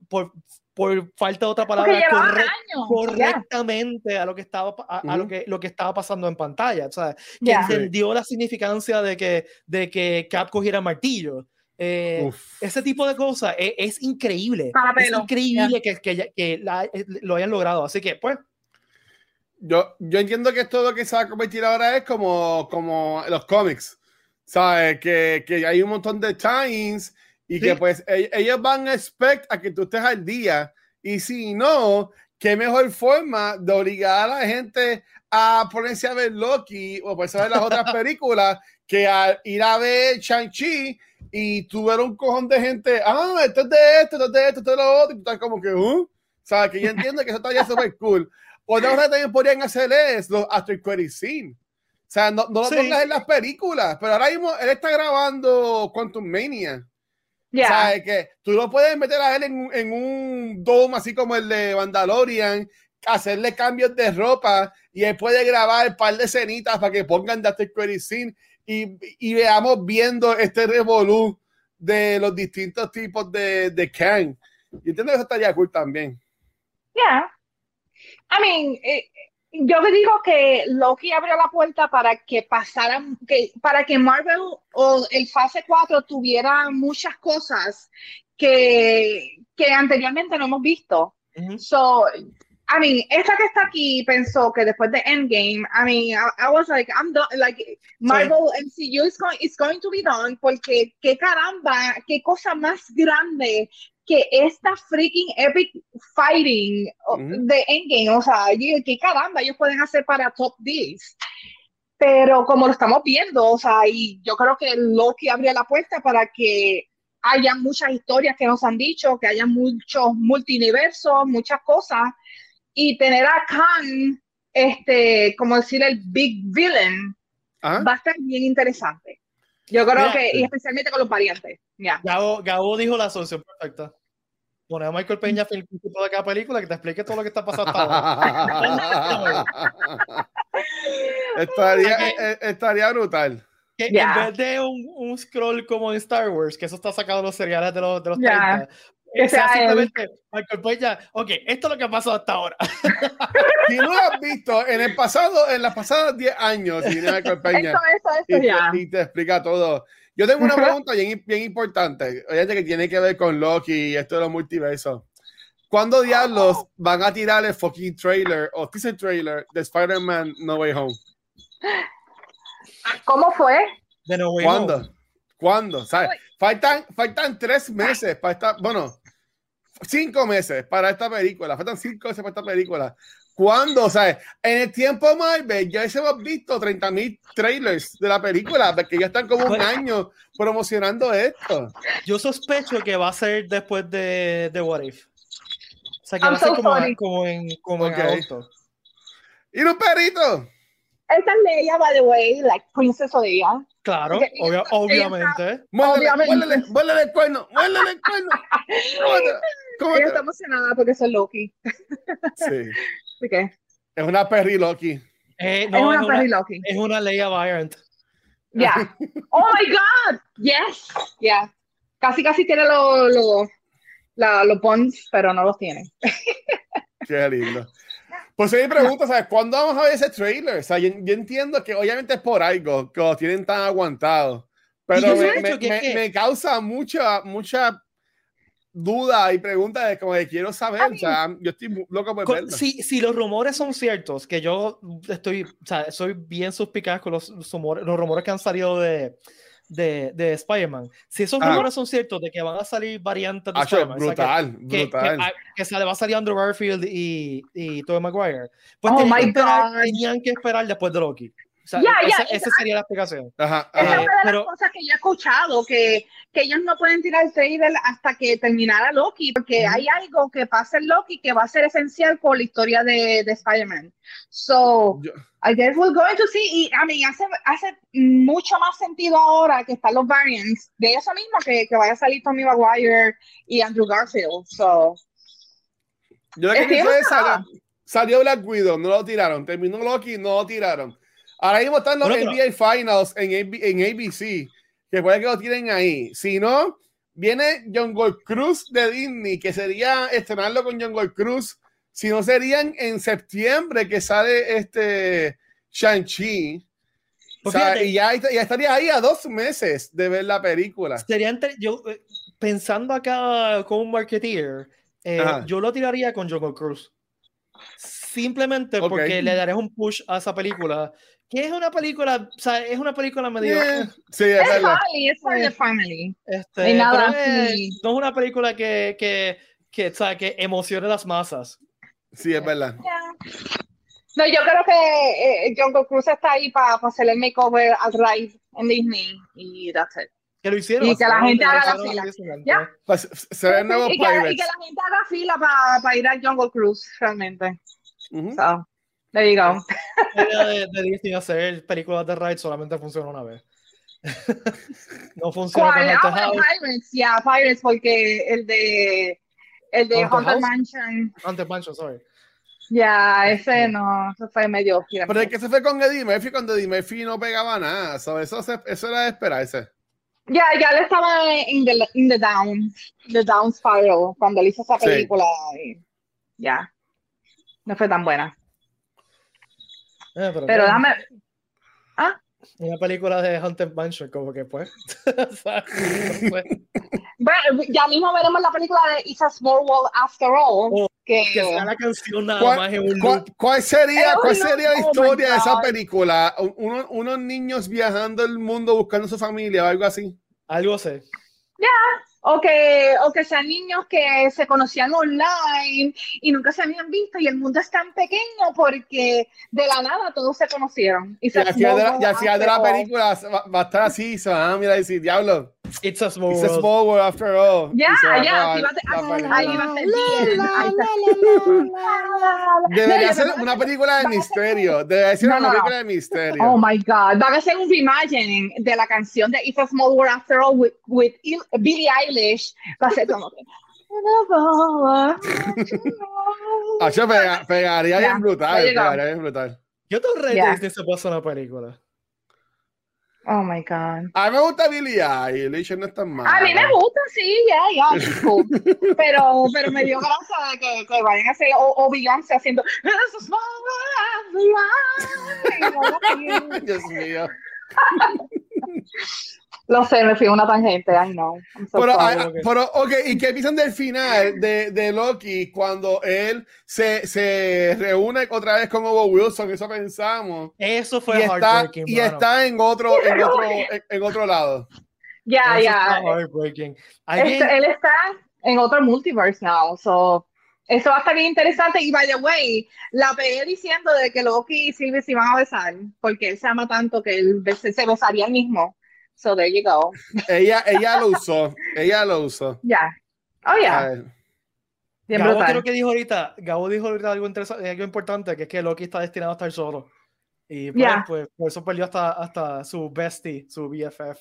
por, por falta de otra palabra corre- años. correctamente a lo que estaba a, a lo que lo que estaba pasando en pantalla, o sea, que Ya. entendió la significancia de que de que Cap cogiera martillo. Eh, ese tipo de cosas es, es increíble. Es increíble que, que, ya- que la- eh, lo hayan logrado. Así que, pues, Yo, yo entiendo que esto lo que se va a convertir ahora es como, como los cómics. ¿Sabes? Que, que hay un montón de times y que Sí. pues e- ellos van a expect a que tú estés al día. Y si no, qué mejor forma de obligar a la gente a ponerse a ver Loki o ponerse a ver las otras películas que a ir a ver Shang-Chi y tú ver un cojón de gente, ah, esto es de esto, esto es de esto, esto es de lo otro, y tú estás como que, ¿uh? ¿Sabes? Que yo entiendo que eso todavía es súper cool. Otra cosa que también podrían hacer es los after credit scene. O sea, no, no lo Sí. pongas en las películas, pero ahora mismo él está grabando Quantum Mania. Ya. ¿Sabes? Que tú lo puedes meter a él en, un- en un dome así como el de Mandalorian, hacerle cambios de ropa y él puede grabar un par de escenitas para que pongan credit scene y, y veamos viendo este revolú de los distintos tipos de, de Kang. Yo entiendo que eso estaría cool también. Yeah. I mean, eh, yo digo que Loki abrió la puerta para que pasaran, que, para que Marvel o el fase 4 tuviera muchas cosas que, que anteriormente no hemos visto. So, I mean, esta que está aquí pensó que después de Endgame, I mean, I, I was like, I'm done, like, Marvel MCU is going, is going to be done, porque qué caramba, qué cosa más grande que esta freaking epic fighting o- Ujú. de Endgame, o sea, qué caramba ellos pueden hacer para top this. Pero como lo estamos viendo, o sea, y yo creo que Loki abrió la puerta para que haya muchas historias que nos han dicho, que haya muchos multiversos, muchas cosas, y tener a Khan, este, como decir, el big villain, ¿Ah? va a estar bien interesante. Yo creo Mira, que, y especialmente con los variantes, ya. Gabo, Gabo dijo la solución perfecta. Poner a Michael Peña al principio de cada película que te explique todo lo que está pasando hasta ahora. estaría, Ok. eh, estaría brutal. Que Ya. En vez de un, un scroll como en Star Wars, que eso está sacado de los seriales de los, de los Ya. 30, Que sea simplemente Michael Peña, ok, esto es lo que ha pasado hasta ahora. Si no lo has visto en el pasado, en las pasadas 10 años, si Michael Peña Esto, esto, y esto, te, ya. y te explica todo. Yo tengo una pregunta bien, bien importante, obviamente que tiene que ver con Loki y esto de los multiversos. ¿Cuándo diablos van a tirar el fucking trailer o teaser trailer de Spider-Man No Way Home? ¿Cómo fue? De No Way Home. ¿Cuándo? ¿Cuándo? ¿Sabes? Faltan, faltan tres meses para esta, bueno, cinco meses para esta película. Faltan cinco meses para esta película. ¿Cuándo? ¿Sabes? En el tiempo Marvel ya hemos visto 30 mil trailers de la película, porque ya están como un Bueno. año promocionando esto. Yo sospecho que va a ser después de, de What If. O sea, que I'm va a ser so como, en, como en Ok. agosto. ¡Y un perrito! Esta es Leia, by the way, like Princess Leia. Claro, obvia- obviamente. ¡Muérdele, muérdele, el cuerno! ¡Muérdele el cuerno! ¿Cómo ¿Cómo Ella está emocionada porque soy Loki. Sí, Así que es una perri Loki. Eh, es no, una es, una, Perry Loki. es una Leia Bryant. Ya. Oh my God. Yes. Ya. Casi, casi tiene los los la- los bonds, pero no los tiene. Qué lindo. Pues mi pregunta, ¿sabes? ¿Cuándo vamos a ver ese trailer? O sea, yo, yo entiendo que obviamente es por algo, que lo tienen tan aguantado. Pero me, me- me- me causa mucha, mucha duda y preguntas de como quiero saber. O sea, yo estoy loco por Co- verlo. Si, si los rumores son ciertos, que yo estoy, o sea, soy bien suspicaz con los, los rumores, los rumores que han salido de, de, de Spider-Man. Si esos Ah. rumores son ciertos de que van a salir variantes de Hacho, Spider-Man, o sea, que- brutal, que, que, brutal. ah, que sale, va a salir Andrew Garfield y, y Tobey Maguire, pues Oh tenían, que esperar, tenían que esperar después de Loki. O sea, Ya, ya, esa, esa- esa sería la explicación. Ajá, Esa ajá. es una de pero- las cosas que yo he escuchado, que, que ellos no pueden tirar el trailer hasta que terminara Loki, porque hay algo que pasa en Loki que va a ser esencial por la historia de, de Spider-Man. So, Yo- I guess we're going to see, y I mean, hace, hace mucho más sentido ahora que están los variants, de eso mismo, que, que vaya a salir Tommy Maguire y Andrew Garfield. So, Yo lo que pienso es salió, salió Black Widow, no lo tiraron. Terminó Loki, no lo tiraron. Ahora mismo están los Bueno, pero- NBA Finals en, AB en ABC, que puede que lo tienen ahí. Si no, viene John Gold Cruz de Disney, que sería estrenarlo con John Gold Cruz. Si no, serían en septiembre que sale este Shang-Chi. O Pues sea, fíjate. y ya, ya estaría ahí a dos meses de ver la película. Sería entre- yo eh, pensando acá como un marketeer, eh, yo lo tiraría con Jungle Cruise. Simplemente Ok. porque le daré un push a esa película, que es una película, o sea, es una película medio... Eh, sí, es Es es for the family. Este, nada es- no es una película que, que, que, o sea, que emocione a las masas. Sí, es verdad. No, yo creo que eh, Jungle Cruise está ahí para hacer el makeover al Rise en Disney y that's it. Que lo hicieron. Y que la gente haga la fila. Ya. Pues, se ven nuevos Y que, y que Pirates. la gente haga fila para ir al Jungle Cruise, realmente. Ujú. So, there you go. La idea de, de Disney hacer películas de Ride solamente funciona una vez. no funciona con. Haunted Ah, House. Pirates, yeah, Pirates, porque el de el de Haunted Haunted? Mansion, Haunted Mansion, sorry. ya, ese no, eso fue medio Pero es que se fue con Eddie Murphy cuando Eddie Murphy no pegaba nada. so, eso, se- eso era de esperarse. Ya, ya le estaba en the, in the down, the down spiral, cuando él hizo esa Sí. película, y ya, no fue tan buena. Eh, pero dame, Una película de Haunted Mansion, como que pues. bueno, ya mismo veremos la película de It's a Small World After All, Oh, que, que sea la canción nada ¿Cuál- más en un ¿Cuál, loop. cuál sería, cuál sería la oh historia de esa película? Un- uno- unos niños viajando el mundo buscando su familia o algo así. Algo sé. O que, o que sean niños que se conocían online y nunca se habían visto y el mundo es tan pequeño porque de la nada todos se conocieron. Y It's a al final de la, y de la película va, va a estar así, se van a mirar y decir, diablo, It's a small it's a world. small world after all. Ya, Y se va a ya, va a ser- ah, ahí va a ser bien. ahí está. Debería ser yo- una película de a misterio. Debería ser No, una no, no. película de misterio. Oh my God, van a hacer un reimagining de la canción de It's a Small World After All with, with Il- Billie Eilish. Va a ser como que. Ah, yo pega- pegaría bien brutal. Pegaría bien brutal. ¿Qué otro rey Ya. de Disney se hacer una película? Oh my God. A mí me gusta Billie Eilish, no es tan mal. A mí me gusta, sí, ya, ya, it's cool. Pero, pero me dio gracia de que, que vayan a hacer, o, o Beyoncé haciendo It's a small world after all". Dios mío. Lo sé, me fui a una tangente, I know. I'm so Pero, sorry. ah, ok. pero, ok, ¿y qué piensan del final de, de Loki cuando él se, se reúne otra vez con Obo Wilson? Eso pensamos. Eso Y fue está, heartbreaking. y mano. está en otro, en otro, en, en otro lado. Ya, Eso ya. está heartbreaking. Alguien- Este, él está en otro multiverse now, so eso va a estar bien interesante. Y by the way, la pegué diciendo de que Loki y Sylvie se iban a besar, porque él se ama tanto que él bes- se besaría él mismo. So there you go. Ella, ella lo usó. Ella lo usó. Ya. Oh, A yeah. Bien Gabo creo que dijo ahorita, Gabo dijo ahorita algo interesante, algo importante, que es que Loki está destinado a estar solo. Y pues, Ya. pues, por eso perdió hasta, hasta su bestie, su BFF,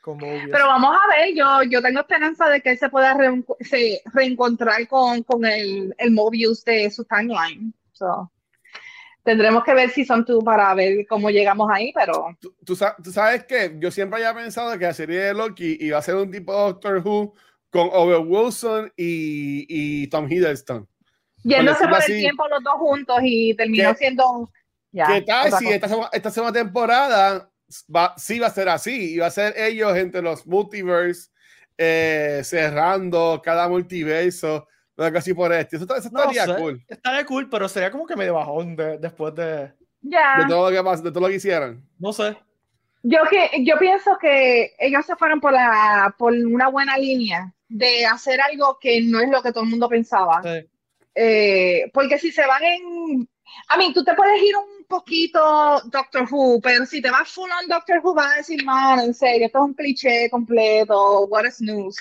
como. Pero vamos a ver, yo, yo tengo esperanza de que él se pueda reencu- se- reencontrar con, con el, el Mobius de su timeline. So, tendremos que ver si son tú para ver cómo llegamos ahí, pero Tú, tú tú sabes que yo siempre había pensado que la serie de Loki iba a ser un tipo Doctor Who con Owen Wilson y, y Tom Hiddleston. yéndose por el así, tiempo los dos juntos y terminó ¿Qué- siendo ya, ¿Qué tal si esta, esta segunda temporada va, sí va a ser así? Y va a ser ellos entre los multiverse eh, cerrando cada multiverso, algo así por este. Eso, eso No estaría sé. cool. Estaría cool, pero sería como que medio bajón de- después de. Ya. De todo lo que pasa, de todo lo que hicieron. No sé. Yo que yo pienso que ellos se fueron por la por una buena línea de hacer algo que no es lo que todo el mundo pensaba. Sí. Eh, porque si se van en, a mí, tú te puedes ir un poquito Doctor Who, pero si te vas full on Doctor Who, vas a decir, man, en serio, esto es un cliché completo, what is news.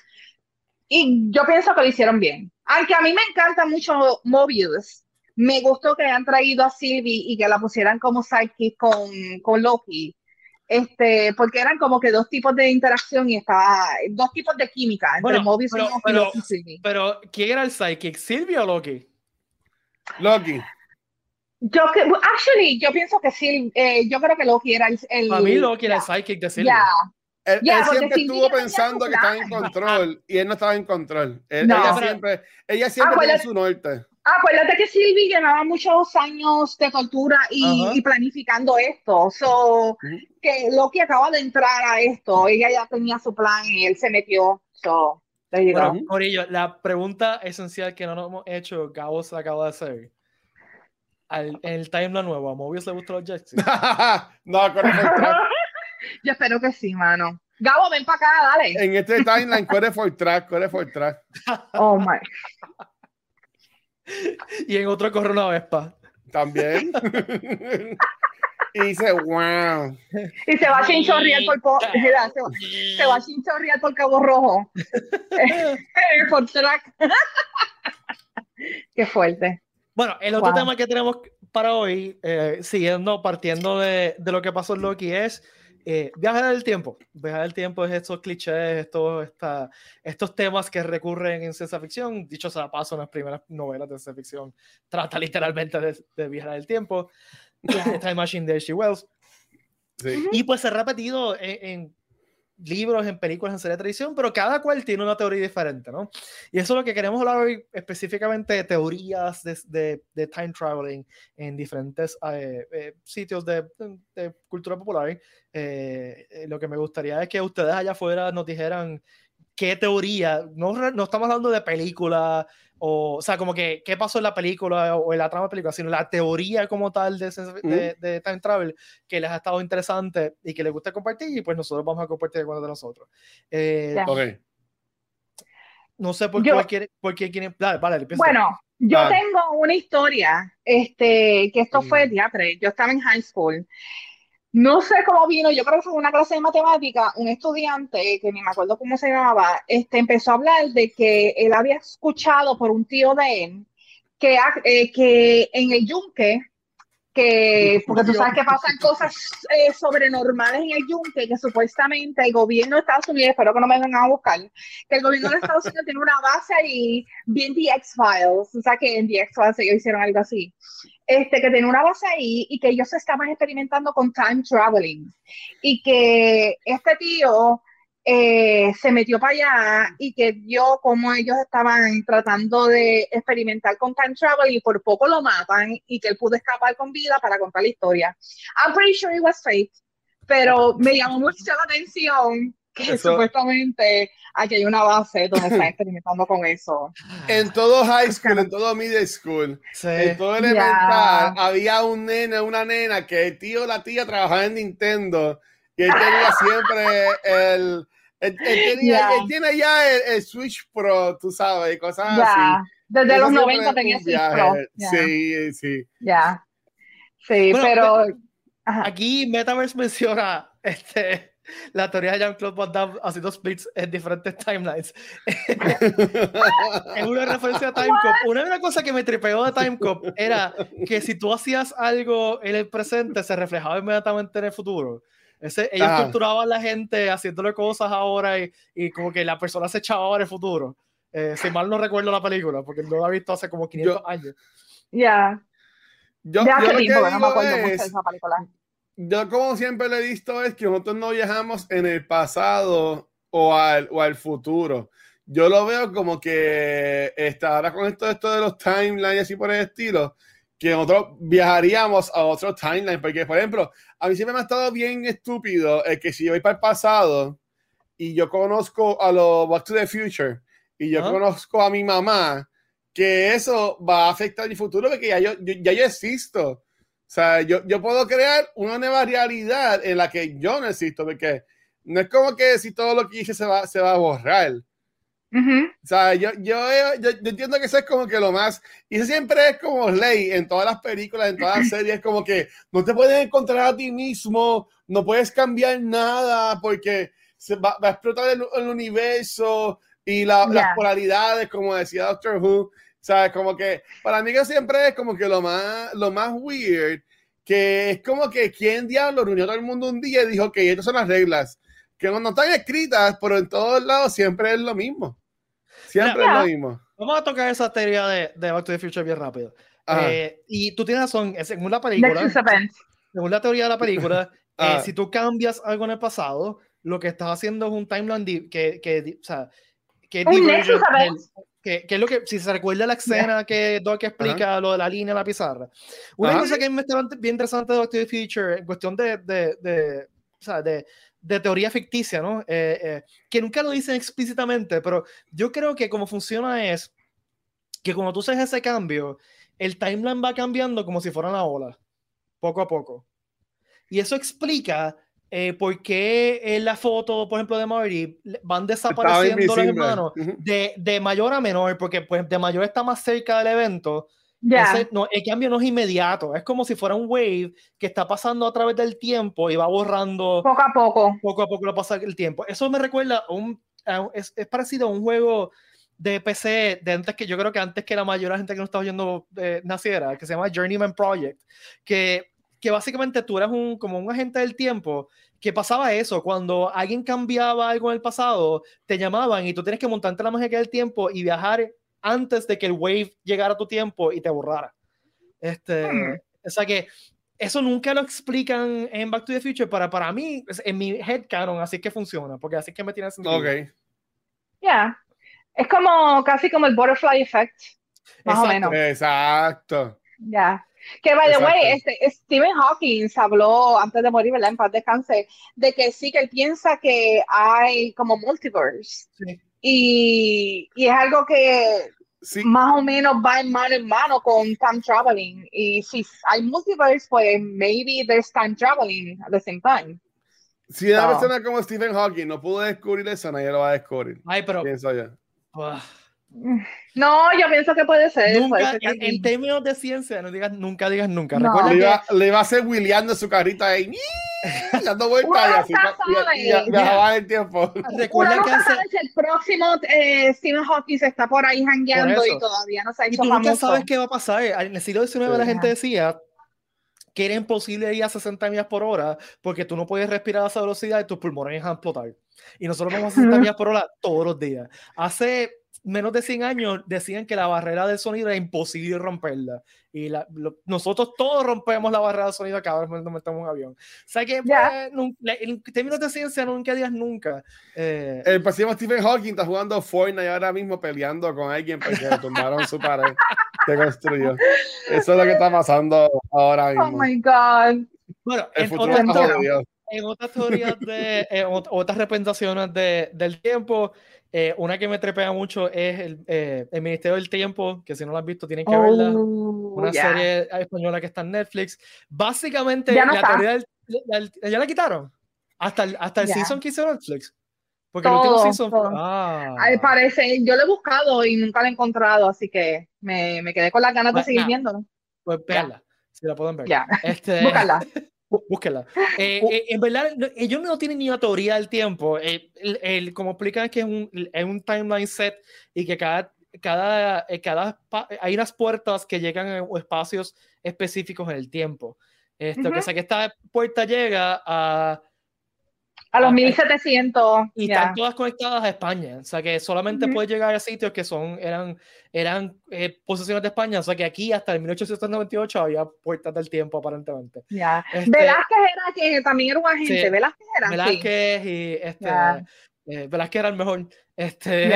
Y yo pienso que lo hicieron bien. Aunque a mí me encanta mucho Mobius, me gustó que hayan traído a Sylvie y que la pusieran como sidekick con, con Loki. Este, porque eran como que dos tipos de interacción y estaba, dos tipos de química entre Bueno, Mobius pero- y pero- Sylvie. Pero, ¿quién era el psychic? ¿Silvia o Loki? Loki. Yo que, actually, yo pienso que sí, eh, yo creo que Loki era el... el Para mí Loki era el sidekick de Sylvie. Él, Ya, él siempre estuvo pensando que estaba en control y él no estaba en control. Él- No. Ella Pero- siempre, ella siempre tenía Acuérdate- su norte. Acuérdate que Sylvie llevaba muchos años de tortura y, Ajá. y planificando esto. So, que Loki acaba de entrar a esto. Ella ya tenía su plan y él se metió. So, Bueno. Corillo, la pregunta esencial que no nos hemos hecho, Gabo se acaba de hacer. Al- en el timeline nuevo, ¿a Mobius le gustan los Jets? no, for track. Yo espero que sí, mano. Gabo, ven para acá, dale. En este timeline, corre for track, corre for track. Oh my. y en otro corre una Vespa. También. y dice, wow. Y se va a chinchorrear por, po- mira, se, va, se va a chinchorrear por Cabo Rojo. por track. Qué fuerte. Bueno, el otro Wow. tema que tenemos para hoy, eh, siguiendo, partiendo de, de lo que pasó en Loki, es eh, viajar del tiempo. Viajar del tiempo es estos clichés, estos, esta- estos temas que recurren en ciencia ficción. Dicho sea de paso, en las primeras novelas de ciencia ficción trata literalmente de, de viajar del tiempo. Time Machine de H.G. Wells. Sí. Y pues se ha repetido en, en libros, en películas, en series de televisión, pero cada cual tiene una teoría diferente, ¿no? Y eso es lo que queremos hablar hoy, específicamente de teorías de, de- de time traveling en diferentes eh, eh, sitios de, de cultura popular. Eh, eh, lo que me gustaría es que ustedes allá afuera nos dijeran qué teoría, no, no estamos hablando de película, o, o sea, como que qué pasó en la película o en la trama de película, sino la teoría como tal de, ciencia- de- de time travel que les ha estado interesante y que les gusta compartir, y pues nosotros vamos a compartir algunos de nosotros. Eh. No sé por Yo- cuál quiere, por qué quieren. Dale, vale, empieza. Bueno, yo Ah. tengo una historia, este, que esto fue Mm. teatro. Yo estaba en high school. No sé cómo vino, yo creo que fue una clase de matemática, un estudiante, que ni me acuerdo cómo se llamaba, este, empezó a hablar de que él había escuchado por un tío de él que, ha- eh, que en el yunque, que, porque tú sabes que pasan cosas eh, sobrenormales en el yunque, que supuestamente el gobierno de Estados Unidos, espero que no me vengan a buscar, que el gobierno de Estados Unidos tiene una base ahí, bien The X-Files, o sea que en The X-Files ellos hicieron algo así, este, que tiene una base ahí y que ellos estaban experimentando con time traveling. Y que este tío eh, se metió para allá y que vio cómo ellos estaban tratando de experimentar con time travel y por poco lo matan y que él pudo escapar con vida para contar la historia. I'm pretty sure it was fake, pero me llamó mucho la atención que Eso- supuestamente aquí hay una base donde están experimentando con eso. En todo high school, en todo middle school, Sí. en todo elemental, había un nene, una nena que el tío o la tía trabajaba en Nintendo y él tenía siempre el. Él, él tenía, Ya. él tiene ya el, el Switch Pro, tú sabes, y cosas Ya, así. desde Eso los siempre 90 es tenía Switch. Pro. Ya, Sí, sí. ya. Sí, Bueno, pero... Ajá. Aquí Metaverse menciona este, la teoría de Jean-Claude Van Damme haciendo splits en diferentes timelines. es una referencia a Time Cop. Una de las cosas que me tripeó de Time Cop era que si tú hacías algo en el presente, se reflejaba inmediatamente en el futuro. Ese, ellos Ajá. torturaban a la gente haciéndole cosas ahora y, y como que la persona se echaba en el futuro. Eh, si mal no recuerdo la película, porque no la he visto hace como 500 años. Ya, Yo, ya yo hace lo que que no me digo acuerdo mucho de es, esa película. yo como siempre le he visto es que nosotros no viajamos en el pasado o al, o al futuro. Yo lo veo como que está ahora con esto, esto de los timelines y así por el estilo, que nosotros viajaríamos a otro timeline. Porque, por ejemplo, a mí siempre me ha estado bien estúpido el que si yo voy para el pasado y yo conozco a los Back to the Future y yo conozco a mi mamá, que eso va a afectar mi futuro porque ya yo, yo- ya yo existo. O sea, yo, yo puedo crear una nueva realidad en la que yo no existo, porque no es como que si todo lo que hice se va, se va a borrar. Ujú. O sea, yo, yo, yo, yo entiendo que eso es como que lo más, y eso siempre es como ley en todas las películas, en todas las series, como que no te puedes encontrar a ti mismo, no puedes cambiar nada porque se va, va a explotar el, el universo y la- Ya. las polaridades, como decía Doctor Who. O sea, como que para mí que siempre es como que lo más, lo más weird, que es como que quién diablo reunió a todo el mundo un día y dijo que estas son las reglas, que no, no están escritas, pero en todos lados siempre es lo mismo. Siempre es lo mismo. Vamos a tocar esa teoría de, de Back to the Future bien rápido. Ajá. Eh, y tú tienes razón, es- según la película, según la teoría de la película, eh, si tú cambias algo en el pasado, lo que estás haciendo es un timeline que, que, o sea, que, es que, que es lo que, si se recuerda la escena que Doc explica lo de la línea en la pizarra. Una Ajá. cosa que me está bien interesante de Back to the Future en cuestión de, de, de, o sea, de, de teoría ficticia, ¿no? Eh, eh, que nunca lo dicen explícitamente, pero yo creo que como funciona es que cuando tú haces ese cambio, el timeline va cambiando como si fuera una ola, poco a poco. Y eso explica eh, por qué en la foto, por ejemplo, de Marty, van desapareciendo los hermanos de, de mayor a menor, porque pues de mayor está más cerca del evento. Entonces, no, el cambio no es inmediato, es como si fuera un wave que está pasando a través del tiempo y va borrando Poco a poco. poco a poco lo pasa el tiempo. Eso me recuerda a un, a un- es, es parecido a un juego de PC de antes que yo creo que antes que la mayoría de la gente que nos está oyendo eh, naciera, que se llama Journeyman Project, que, que básicamente tú eras un, como un agente del tiempo, que pasaba eso, cuando alguien cambiaba algo en el pasado, te llamaban y tú tienes que montarte la magia del tiempo y viajar antes de que el wave llegara a tu tiempo y te borrara. Este, Hmm. O sea que eso nunca lo explican en Back to the Future, para, para mí, en mi head canon, así que funciona, porque así que me tiene sentido. Ok. Ya. Es como casi como el butterfly effect. Más o Exacto. menos. Exacto. Ya. Que by the Exacto. way, este, Stephen Hawking habló antes de morir, ¿verdad? En paz descanse, de que sí, que él piensa que hay como multiverse. Sí. Y, y es algo que Sí. más o menos va en mano en mano con time traveling. Y si hay multiverse, pues maybe there's time traveling at the same time. Si una No. persona como Stephen Hawking no pudo descubrir eso, nadie lo va a descubrir. Ay, pero Pienso yo. ah, No, yo pienso que puede ser. puede nunca, ser que en, en términos de ciencia, no digas nunca, digas nunca. No. Recuerda Le que iba, le iba a hacer Williando su carrita ahí, dando vueltas y y- y- y- en el tiempo. Uno recuerda que hace, sabe si el próximo eh, Stephen Hawking está por ahí jangueando y todavía no se ha y hecho tú nunca sabes qué va a pasar. En el siglo XIX la Sí. gente decía que era imposible ir a 60 millas por hora porque tú no puedes respirar a esa velocidad y tus pulmones van a explotar. Y nosotros vamos a 60 Ujú. millas por hora todos los días. Hace menos de 100 años decían que la barrera del sonido era imposible romperla. Y la- lo- nosotros todos rompemos la barrera del sonido cada vez que nos metemos en un avión. O sea que, Ya. pues, la- en términos de ciencia, nunca digas nunca. Eh, El próximo Stephen Hawking está jugando Fortnite ahora mismo peleando con alguien porque le tumbaron su pared que construyó. Eso es lo que está pasando ahora Oh mismo. my God. bueno, El en futuro otras en otras teorías de ot- otras representaciones de, del tiempo, eh, una que me trepea mucho es el, eh, el Ministerio del Tiempo, que si no la han visto tienen que verla. Oh, Una ya. serie española que está en Netflix. Básicamente, no la teoría del, la- ya la quitaron. Hasta el, hasta el Ya. season que hizo Netflix. Porque el último Todo, season. todo. Ah. Ay, parece, yo lo he buscado y nunca lo he encontrado, así que me, me quedé con las ganas de Pues, seguir nada. viéndolo. Pues véanla, si la pueden ver. Este, búscala. Bú- Búsquela. Eh, eh, en verdad, ellos no tienen ni una teoría del tiempo. Eh, el, el- como explican es que es un, es un timeline set y que cada, cada, eh, cada hay unas puertas que llegan a espacios específicos en el tiempo. Esto, que sé que esta puerta llega a... A los Ah, 1700. y ya. están todas conectadas a España. O sea que solamente Ujú. puede llegar a sitios que son, eran, eran eh, posesiones de España. O sea que aquí hasta el 1898 había puertas del tiempo aparentemente. Ya. Este, Velázquez era que también era un agente. Sí. Velázquez era, sí. Velázquez y este Ya. eh, Velázquez era el mejor. Este,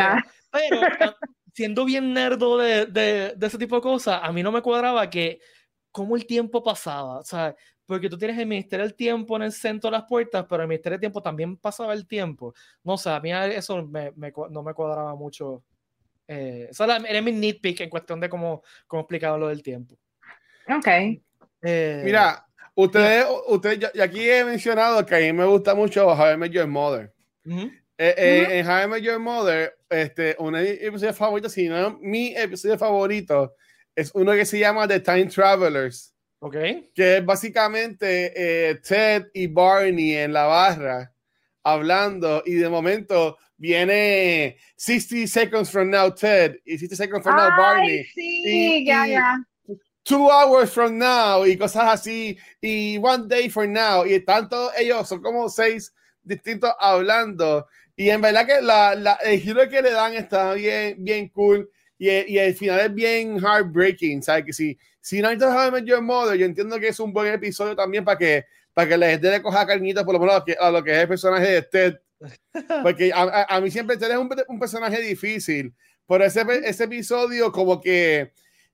pero siendo bien nerdo de, de, de ese tipo de cosas, a mí no me cuadraba que cómo el tiempo pasaba. O sea, porque tú tienes el Ministerio del Tiempo en el centro de las puertas, pero el Ministerio del Tiempo también pasaba el tiempo. No sé, a mí eso me, me no me cuadraba mucho. Eh, esa era, era mi nitpick en cuestión de cómo, cómo explicaban lo del tiempo. Ok. Eh, Mira, ustedes, ustedes, yo, yo aquí he mencionado que a mí me gusta mucho How I Met Your Mother. ujú, Eh, eh, Ujú. En How I Met Your Mother, este, uno de mis episodios favoritos, si no mi episodio favorito, es uno que se llama The Time Travelers, ok. que es básicamente eh, Ted y Barney en la barra hablando y de momento viene 60 seconds from now Ted y 60 seconds from now Barney. Ay, sí, Y- ya, y- ya. two hours from now y cosas así y one day from now y tanto ellos son como seis distintos hablando y en verdad que la, la- el giro que le dan está bien bien cool y, y, el final es bien heartbreaking, ¿sabes? Que si, si no hay How I Met Your Mother, yo entiendo que es un buen episodio también para que, para que les dé coja cariñito por lo menos a lo, que, a lo que es el personaje de Ted. Porque a, a, mí siempre Ted es un, un personaje difícil, por ese, ese episodio como que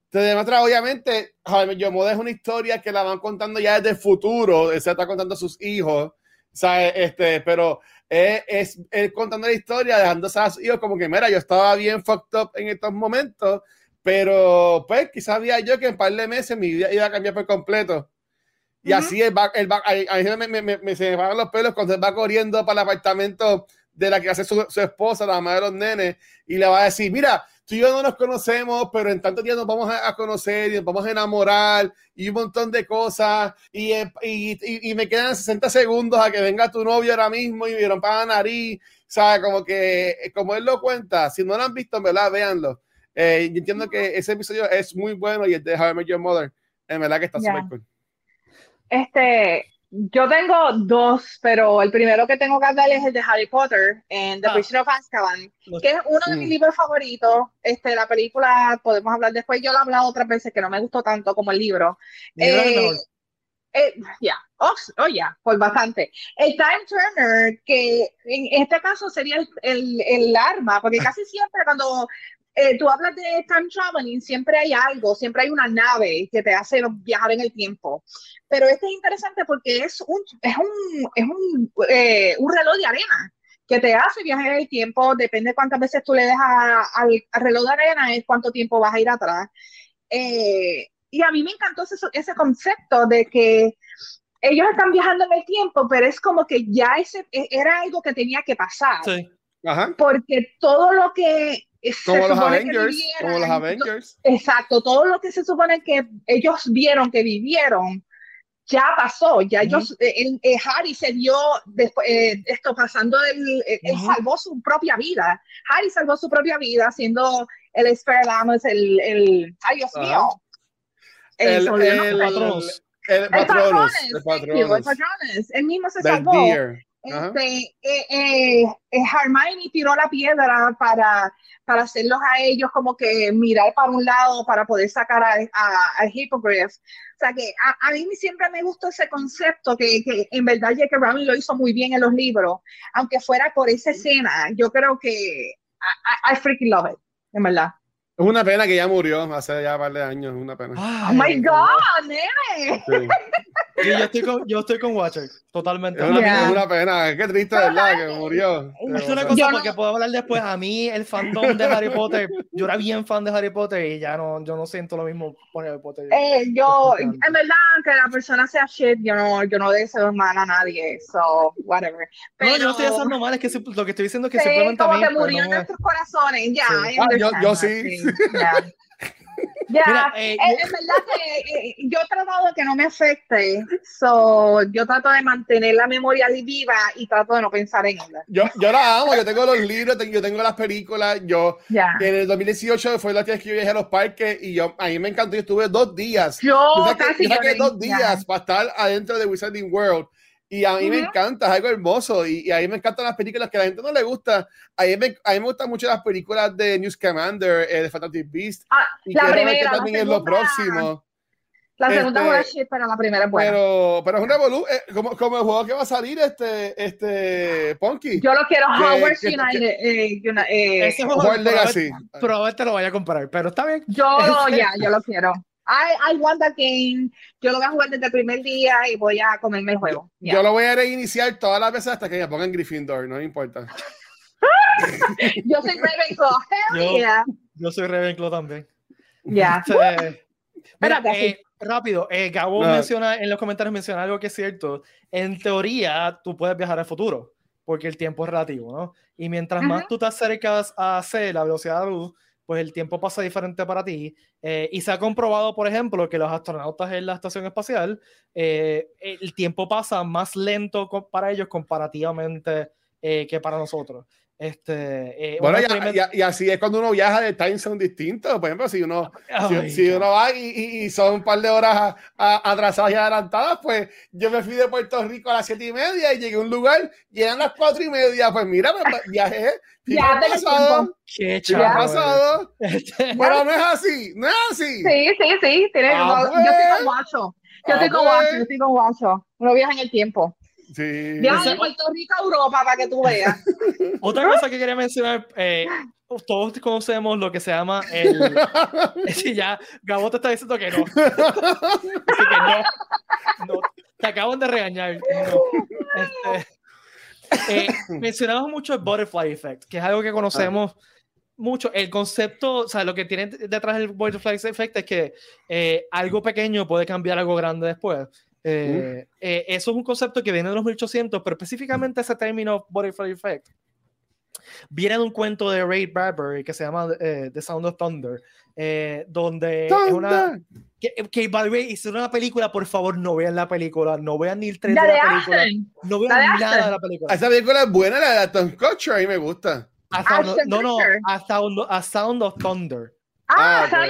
te demuestra, obviamente, How I Your Mother es una historia que la van contando ya desde el futuro, se está contando a sus hijos, ¿sabes? Este, pero es, es, contando la historia, dejándose a sus hijos como que, mira, yo estaba bien fucked up en estos momentos, pero pues quizás sabía yo que en un par de meses mi vida iba a cambiar por completo. Y así el va, el va, a, me, me, me, se me van los pelos cuando él va corriendo para el apartamento de la que hace su, su, esposa, la madre de los nenes, y le va a decir, mira, tú y yo no nos conocemos, pero en tanto día nos vamos a, conocer y nos vamos a enamorar y un montón de cosas, y, y, y, me quedan 60 segundos a que venga tu novio ahora mismo y me rompa la nariz, ¿sabes? Como que, como él lo cuenta, si no lo han visto, verdad, véanlo. Eh, yo entiendo que ese episodio es muy bueno y el de How I Met Your Mother, en verdad que está súper cool. Este, yo tengo dos, pero el primero que tengo que hablar es el de Harry Potter en The ah. Prisoner of Azkaban, que es uno de mis mm. libros favoritos. Este, la película podemos hablar después. Yo lo he hablado otras veces que no me gustó tanto como el libro. Eh, eh, ya, oh, oh, ya, pues bastante. El Time Turner, que en este caso sería el, el, el arma, porque casi siempre cuando eh, tú hablas de time traveling, siempre hay algo, siempre hay una nave que te hace viajar en el tiempo. Pero este es interesante porque es un, es un, es un, eh, un reloj de arena que te hace viajar en el tiempo, depende de cuántas veces tú le dejas al, reloj de arena, es cuánto tiempo vas a ir atrás. Eh, y a mí me encantó ese, ese concepto de que ellos están viajando en el tiempo, pero es como que ya ese e, era algo que tenía que pasar. Sí. Ajá. Porque todo lo que como los Avengers, como los Avengers. Exacto, todo lo que se supone que ellos vieron que vivieron ya pasó, ya ellos, eh, eh, Harry se dio después, eh, esto pasando, él, salvó su propia vida, Harry salvó su propia vida siendo el Esperamos, el, el, ay Dios mío, el, el, el, el, el, Patronus, el mismo se salvó. Este, eh, eh, eh, Hermione tiró la piedra para, para hacerlos a ellos como que mirar para un lado para poder sacar a, a, Hippogriff. O sea que a, a, mí siempre me gustó ese concepto que, que en verdad J.K. Rowling lo hizo muy bien en los libros, aunque fuera por esa escena, yo creo que I, I freaking love it, en verdad. Es una pena que ya murió hace ya un par de años, es una pena. oh my God, nene. Sí. Yo, estoy con, yo estoy con Watcher, totalmente. Es una, yeah. es una pena, qué triste, ¿verdad? Que murió. Es una cosa yo porque no... puedo hablar después. A mí, el fandom de Harry Potter, yo era bien fan de Harry Potter y ya no, yo no siento lo mismo por Harry Potter. Eh, yo, en verdad, que la persona sea shit, yo no, yo no deseo mal a nadie, so, whatever. Pero, no, yo no estoy haciendo mal, es que lo que estoy diciendo es que sí, simplemente como a mí. que murió en nuestros corazones, ya. Sí. Ah, yo, yo sí. Yeah. Ya, Mira, eh, es, es, verdad que eh, yo he tratado de que no me afecte, so, yo trato de mantener la memoria viva y trato de no pensar en ella. Yo, yo la amo, yo tengo los libros, yo tengo las películas, yo yeah. en el 2018 fue la vez que yo viajé a los parques y yo, a mí me encantó, yo estuve dos días. Yo, yo casi yo saqué dos días yeah. para estar adentro de Wizarding World y a mí uh -huh. me encanta, es algo hermoso. Y, y, a mí me encantan las películas que a la gente no le gusta. A mí me, a mí me gustan mucho las películas de News Commander, eh, de Fantastic Beast. Ah, y la primera, también la es lo próximo. La segunda este, es shit, pero la primera es buena. Pero, pero es una eh, como, como el juego que va a salir, este, este Punky. Yo lo quiero, Hogwarts United. Eh, eh, ese juego, Legacy. Probablemente lo vaya a comprar, pero está bien. Yo, ya, yo lo quiero. I, I want that game. Yo lo voy a jugar desde el primer día y voy a comerme el juego. Yeah. Yo lo voy a reiniciar todas las veces hasta que me pongan Gryffindor, no me importa. yo soy Ravenclaw. Hell yo, yeah. yo soy Ravenclaw también. Ya. Yeah. Eh, mira, eh, rápido, eh, Gabo no. menciona en los comentarios menciona algo que es cierto. En teoría, tú puedes viajar al futuro, porque el tiempo es relativo, ¿no? Y mientras uh -huh. más tú te acercas a C, la velocidad de la luz, pues el tiempo pasa diferente para ti. Eh, y se ha comprobado, por ejemplo, que los astronautas en la estación espacial, eh, el tiempo pasa más lento para ellos comparativamente eh, que para nosotros. Este, eh, bueno, y, así es cuando uno viaja de time zone distinto. Por ejemplo, si uno, si, uno va y, son un par de horas atrasadas y adelantadas, pues yo me fui de Puerto Rico a las siete y media y llegué a un lugar y eran las cuatro y media. Pues mira, pues, viajé. Ya pasado. Qué pasado. Pero no es así, no es así. Sí, sí, sí. Ah, yo estoy con pues. guacho. Yo estoy con guacho, yo estoy con guacho. Uno viaja en el tiempo. Sí. Viaja de Puerto Rico a Europa para que tú veas. Otra cosa que quería mencionar, eh, todos conocemos lo que se llama el. Si ya Gabo te está diciendo que no. Así que no. no. Te acaban de regañar. Este, eh, mencionamos mucho el butterfly effect, que es algo que conocemos. mucho. El concepto, o sea, lo que tiene detrás del Butterfly Effect es que eh, algo pequeño puede cambiar algo grande después. Eh, eh, eso es un concepto que viene de los 1800, pero específicamente ese término Butterfly Effect viene de un cuento de Ray Bradbury que se llama eh, The Sound of Thunder, donde es una. Que, que by the hizo una película, por favor, no vean la película, no vean ni el trailer de la película, no vean nada de la película. Esa película es buena, la de Tom Kutcher, a mí me gusta. no, no, a Sound of Thunder. Ah, ah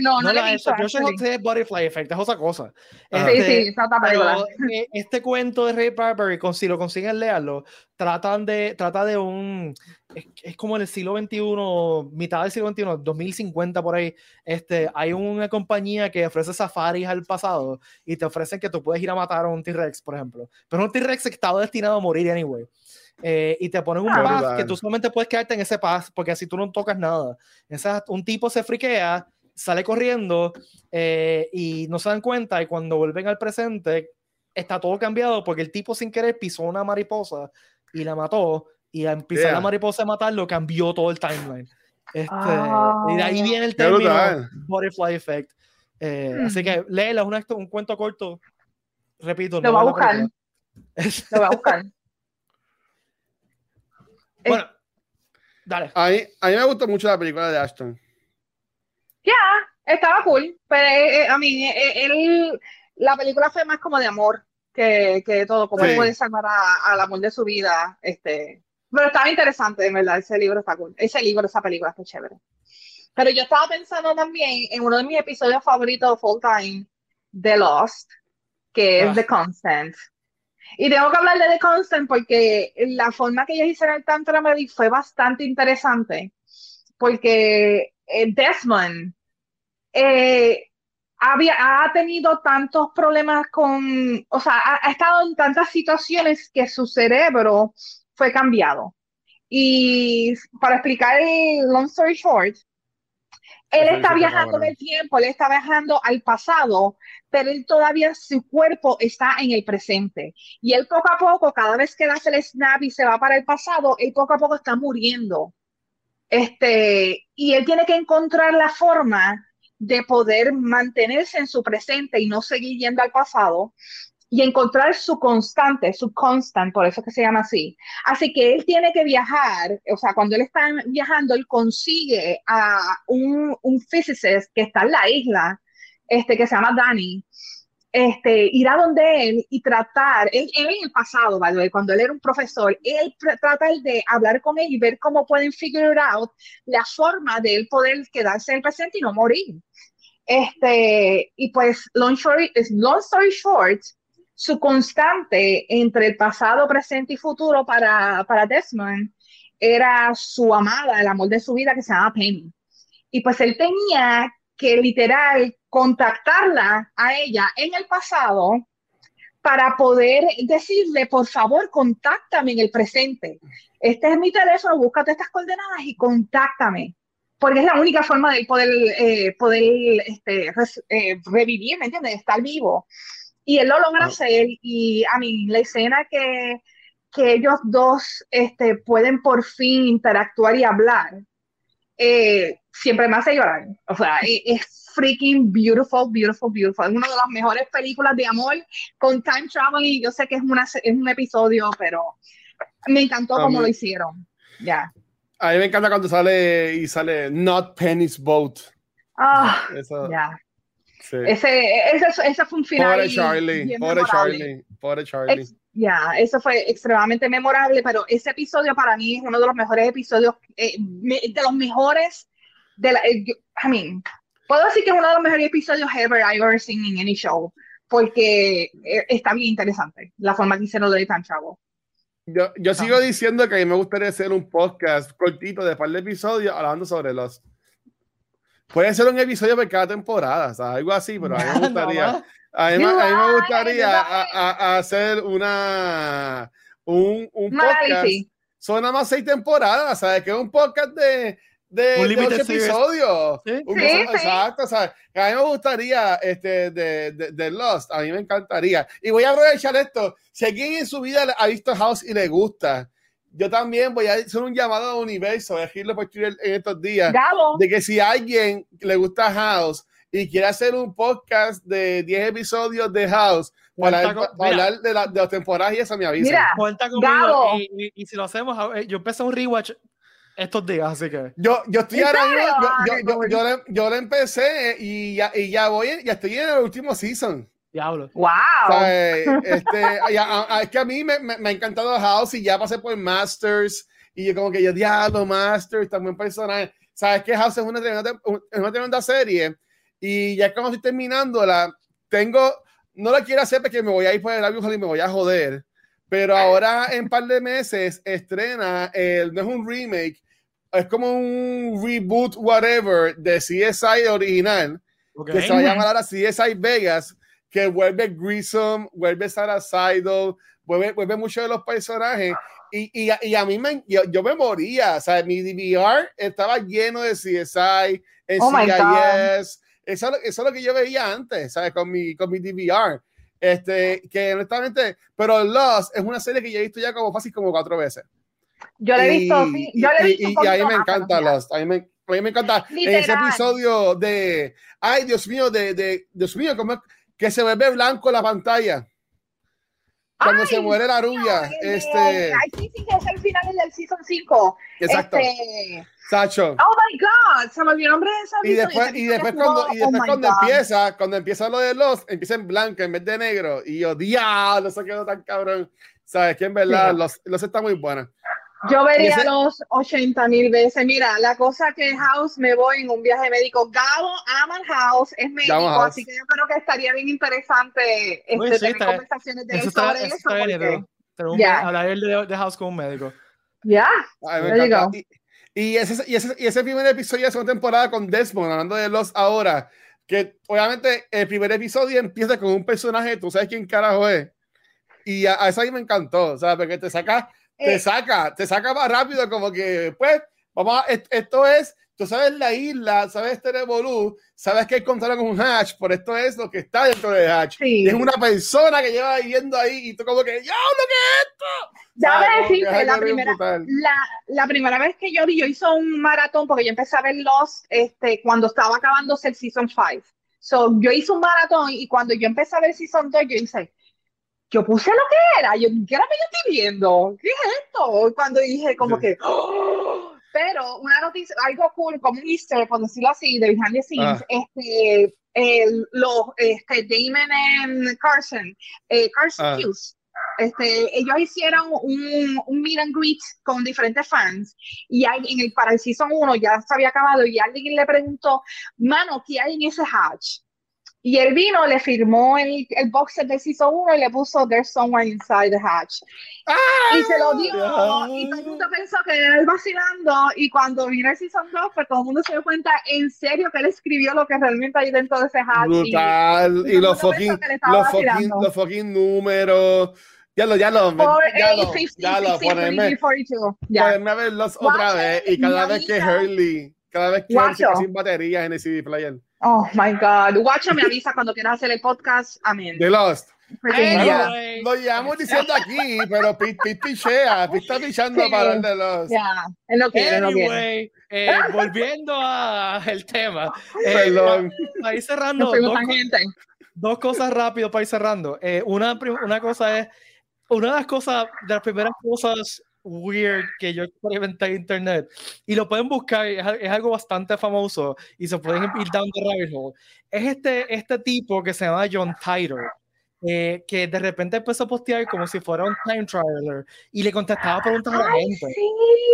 no, no, no eso, yo sé Butterfly Effect, es otra cosa. Este, sí, sí, pero, eh, este cuento de Ray Bradbury, si lo consiguen leerlo, tratan de, trata de un, es, como en el siglo XXI, mitad del siglo XXI, 2050 por ahí, este, hay una compañía que ofrece safaris al pasado y te ofrecen que tú puedes ir a matar a un T-Rex, por ejemplo. Pero un T-Rex estaba destinado a morir anyway. Eh, y te ponen un ah, path que tú solamente puedes quedarte en ese path porque así tú no tocas nada. Esa, un tipo se friquea, sale corriendo eh, y no se dan cuenta y cuando vuelven al presente está todo cambiado porque el tipo sin querer pisó una mariposa y la mató y al pisar la mariposa a matarlo cambió todo el timeline. Este, Y de ahí viene el término Butterfly Effect. Eh, así que léela, es un, un cuento corto. Repito, lo va a buscar. Lo va a buscar. Bueno, dale. A mí, a mí me gustó mucho la película de Ashton. Ya, estaba cool, pero eh, eh, a mí, eh, la película fue más como de amor que, que todo, como él puede salvar al amor de su vida. Este, pero estaba interesante, en verdad, ese libro está cool. Ese libro, esa película está chévere. Pero yo estaba pensando también en uno de mis episodios favoritos de Full Time, The Lost, que es ah. The Constant. Y tengo que hablar de Constant porque la forma que ellos hicieron el Tantra Medic fue bastante interesante. Porque eh, Desmond eh, había, ha tenido tantos problemas con, o sea, ha, estado en tantas situaciones que su cerebro fue cambiado. Y para explicar el long story short, él está viajando en el tiempo, él está viajando al pasado, pero él todavía su cuerpo está en el presente. Y él poco a poco, cada vez que hace el snap y se va para el pasado, él poco a poco está muriendo. Este, y él tiene que encontrar la forma de poder mantenerse en su presente y no seguir yendo al pasado y encontrar su constante, su constant, por eso que se llama así. Así que él tiene que viajar, o sea, cuando él está viajando, él consigue a un, un physicist que está en la isla, este, que se llama Danny, este, ir a donde él y tratar, él, en el pasado, cuando él era un profesor, él trata de hablar con él y ver cómo pueden figure out la forma de él poder quedarse en el presente y no morir. Este, y pues, long story, long story short, su constante entre el pasado, presente y futuro para, para Desmond era su amada, el amor de su vida que se llama Penny. Y pues él tenía que literal contactarla a ella en el pasado para poder decirle, por favor, contáctame en el presente. Este es mi teléfono, búscate estas coordenadas y contáctame. Porque es la única forma de poder, eh, poder este, eh, revivir, ¿me entiendes? Estar vivo. Y él lo logra ah. hacer. Y a mí, la escena que, que ellos dos este, pueden por fin interactuar y hablar, eh, siempre me hace llorar. O sea, e, es freaking beautiful, beautiful, beautiful. Es una de las mejores películas de amor con time traveling. Yo sé que es, una, es un episodio, pero me encantó cómo lo hicieron. Ya. A mí me encanta cuando sale y sale Not Penny's Boat. Ah, ya. Sí. Ese, ese, ese fue un final. Pobre Charlie, pobre. Charlie, pobre Charlie. Ya, eso fue extremadamente memorable, pero ese episodio para mí es uno de los mejores episodios, eh, de los mejores, de la, eh, yo- I mean, puedo decir que es uno de los mejores episodios ever I ever seen in any show, porque eh, está bien interesante la forma que hicieron lo de Time Travel. Yo, yo sigo diciendo que a mí me gustaría hacer un podcast cortito de par de episodios hablando sobre los. Puede ser un episodio por cada temporada, o sea, algo así, pero a mí me gustaría. A mí, me- a mí me gustaría a- right. a- a hacer una un, un podcast. Son nada más seis temporadas, ¿sabes? Que es un podcast de, de, Un de ocho episodios. Sí. Un sí. Exacto, ¿sabes? A mí me gustaría este, de, de, de Lost, a mí me encantaría. Y voy a aprovechar esto. Si alguien en su vida ha visto House y le gusta, yo también voy a hacer un llamado al universo, voy a decirlo por Twitter en estos días, Gabo, de que si a alguien le gusta House y quiere hacer un podcast de 10 episodios de House para, con- para mira. hablar de, la, de las temporadas y eso me avisa. mira, Cuenta conmigo Gabo. y, y- y si lo hacemos, yo empecé un rewatch estos días, así que. Yo, yo estoy ¿En ahora mismo, yo, yo, yo, yo le, yo le empecé y ya, y ya voy, ya estoy en el último season. Diablo. wow. O sea, este, a- a- a- es que a mí me, me, me ha encantado House y ya pasé por Masters y yo como que yo diablo Masters, también personaje. Sabes que House es una tremenda, es una tremenda serie y ya como estoy terminándola, tengo, no la quiero hacer porque me voy a ir por el labio y me voy a joder, pero ahora en par de meses estrena, el, no es un remake, es como un reboot, whatever, de CSI original Ok. que se va a llamar ahora CSI Vegas, que vuelve Grissom, vuelve Sarah Seidel, vuelve, vuelve muchos de los personajes. Y, y, y a mí me, yo, yo me moría, o sea, mi DVR estaba lleno de CSI, Oh my NCIS, eso, eso es lo que yo veía antes, ¿sabes? Con mi, con mi DVR. Este, que honestamente, pero Lost es una serie que yo he visto ya como fácil como cuatro veces. Yo le he visto, Y- sí, yo le he y- visto y, y a mí poquito me encanta. Lost. A mí me, a mí me encanta en ese Literal. episodio de. Ay, Dios mío, de. de Dios mío, como es que se vuelve blanco la pantalla. Cuando se Ay, muere la rubia. Este. Ay, sí, sí, que es el final del season 5. Exacto. Este, Sacho. oh my God, se me olvidó el nombre de esa Y después, y después cuando, y después cuando empieza, cuando empieza lo de los, empieza en blanco en vez de negro. Y yo, diablo, eso quedó tan cabrón. Sabes que en verdad Sí. los, los está muy buena. Yo vería ese- los 80 mil veces. Mira, la cosa que House me voy en un viaje médico. Gabo ama House, es médico, House. así que yo creo que estaría bien interesante este, Uy, sí, tener está- conversaciones de Eso él está, sobre eso eso. bien, Ya. que hablar de, de House con un médico. Ya, go. Y, y ese, y, ese, y ese primer episodio de la segunda temporada con Desmond, hablando de los ahora, que obviamente el primer episodio empieza con un personaje, tú sabes quién carajo es. Y a, a eso a mí me encantó, o sea, porque te saca, te Eh. saca, te saca más rápido, como que, pues, vamos a, est- esto es, tú sabes la isla, sabes este revolú, sabes que con un hatch, por esto es lo que está dentro del hatch. sí. Es una persona que lleva viviendo ahí y tú como que, ¡ya, lo que es esto! Ya que deciste, es la primera, la, la primera vez que yo vi, yo hice un maratón porque yo empecé a ver Lost este, cuando estaba acabándose el Season 5. So, yo hice un maratón y cuando yo empecé a ver Season 2, yo hice, yo puse lo que era, yo, ¿qué era que yo estoy viendo? ¿Qué es esto? Y Cuando dije como que, ¡oh! pero una noticia, algo cool, como un easter, por decirlo así, de behind the scenes, Ah. este, el- los, este, Damon and Carson, eh, Carson Ah. Hughes, este, ellos hicieron un, un meet and greet con diferentes fans y hay, en el, para el season 1 ya se había acabado y alguien le preguntó, mano, ¿qué hay en ese hatch? Y él vino, le firmó el, el boxer del season 1 y le puso There's someone inside the hatch. Y se lo dio y todo el mundo pensó que era él vacilando y cuando vino el season 2 pues todo el mundo se dio cuenta en serio que él escribió lo que realmente hay dentro de ese hatch. y- Brutal. y Y, todo los fucking, los fucking, los fucking números. Ya lo, ya lo, ya lo, 50, ya lo, 60, ponerme, 43, 42. Ya. ponerme a verlos otra vez. Y cada vez que. Hurley, cada vez que Hurley sin baterías en el CD player. Oh my God. Guacho me avisa cuando quieras hacer el podcast. Amén. The Lost. Anyway. yeah. Lo llevamos diciendo aquí, pero Pete Pete pichea, Pete está pichando Sí. para hablar de Lost. Ya. Él no quiere, él no quiere. Anyway, eh, volviendo al tema, eh, Perdón. para ir cerrando, dos, co- dos cosas rápido para ir cerrando. Eh, una, una cosa es, una de las cosas, de las primeras cosas weird que yo experimenté en internet y lo pueden buscar, es, es algo bastante famoso y se pueden ir down the rabbit hole. Es este, este tipo que se llama John Titor. Eh, que de repente empezó a postear como si fuera un time traveler y le contestaba preguntas a la Ay, gente. sí,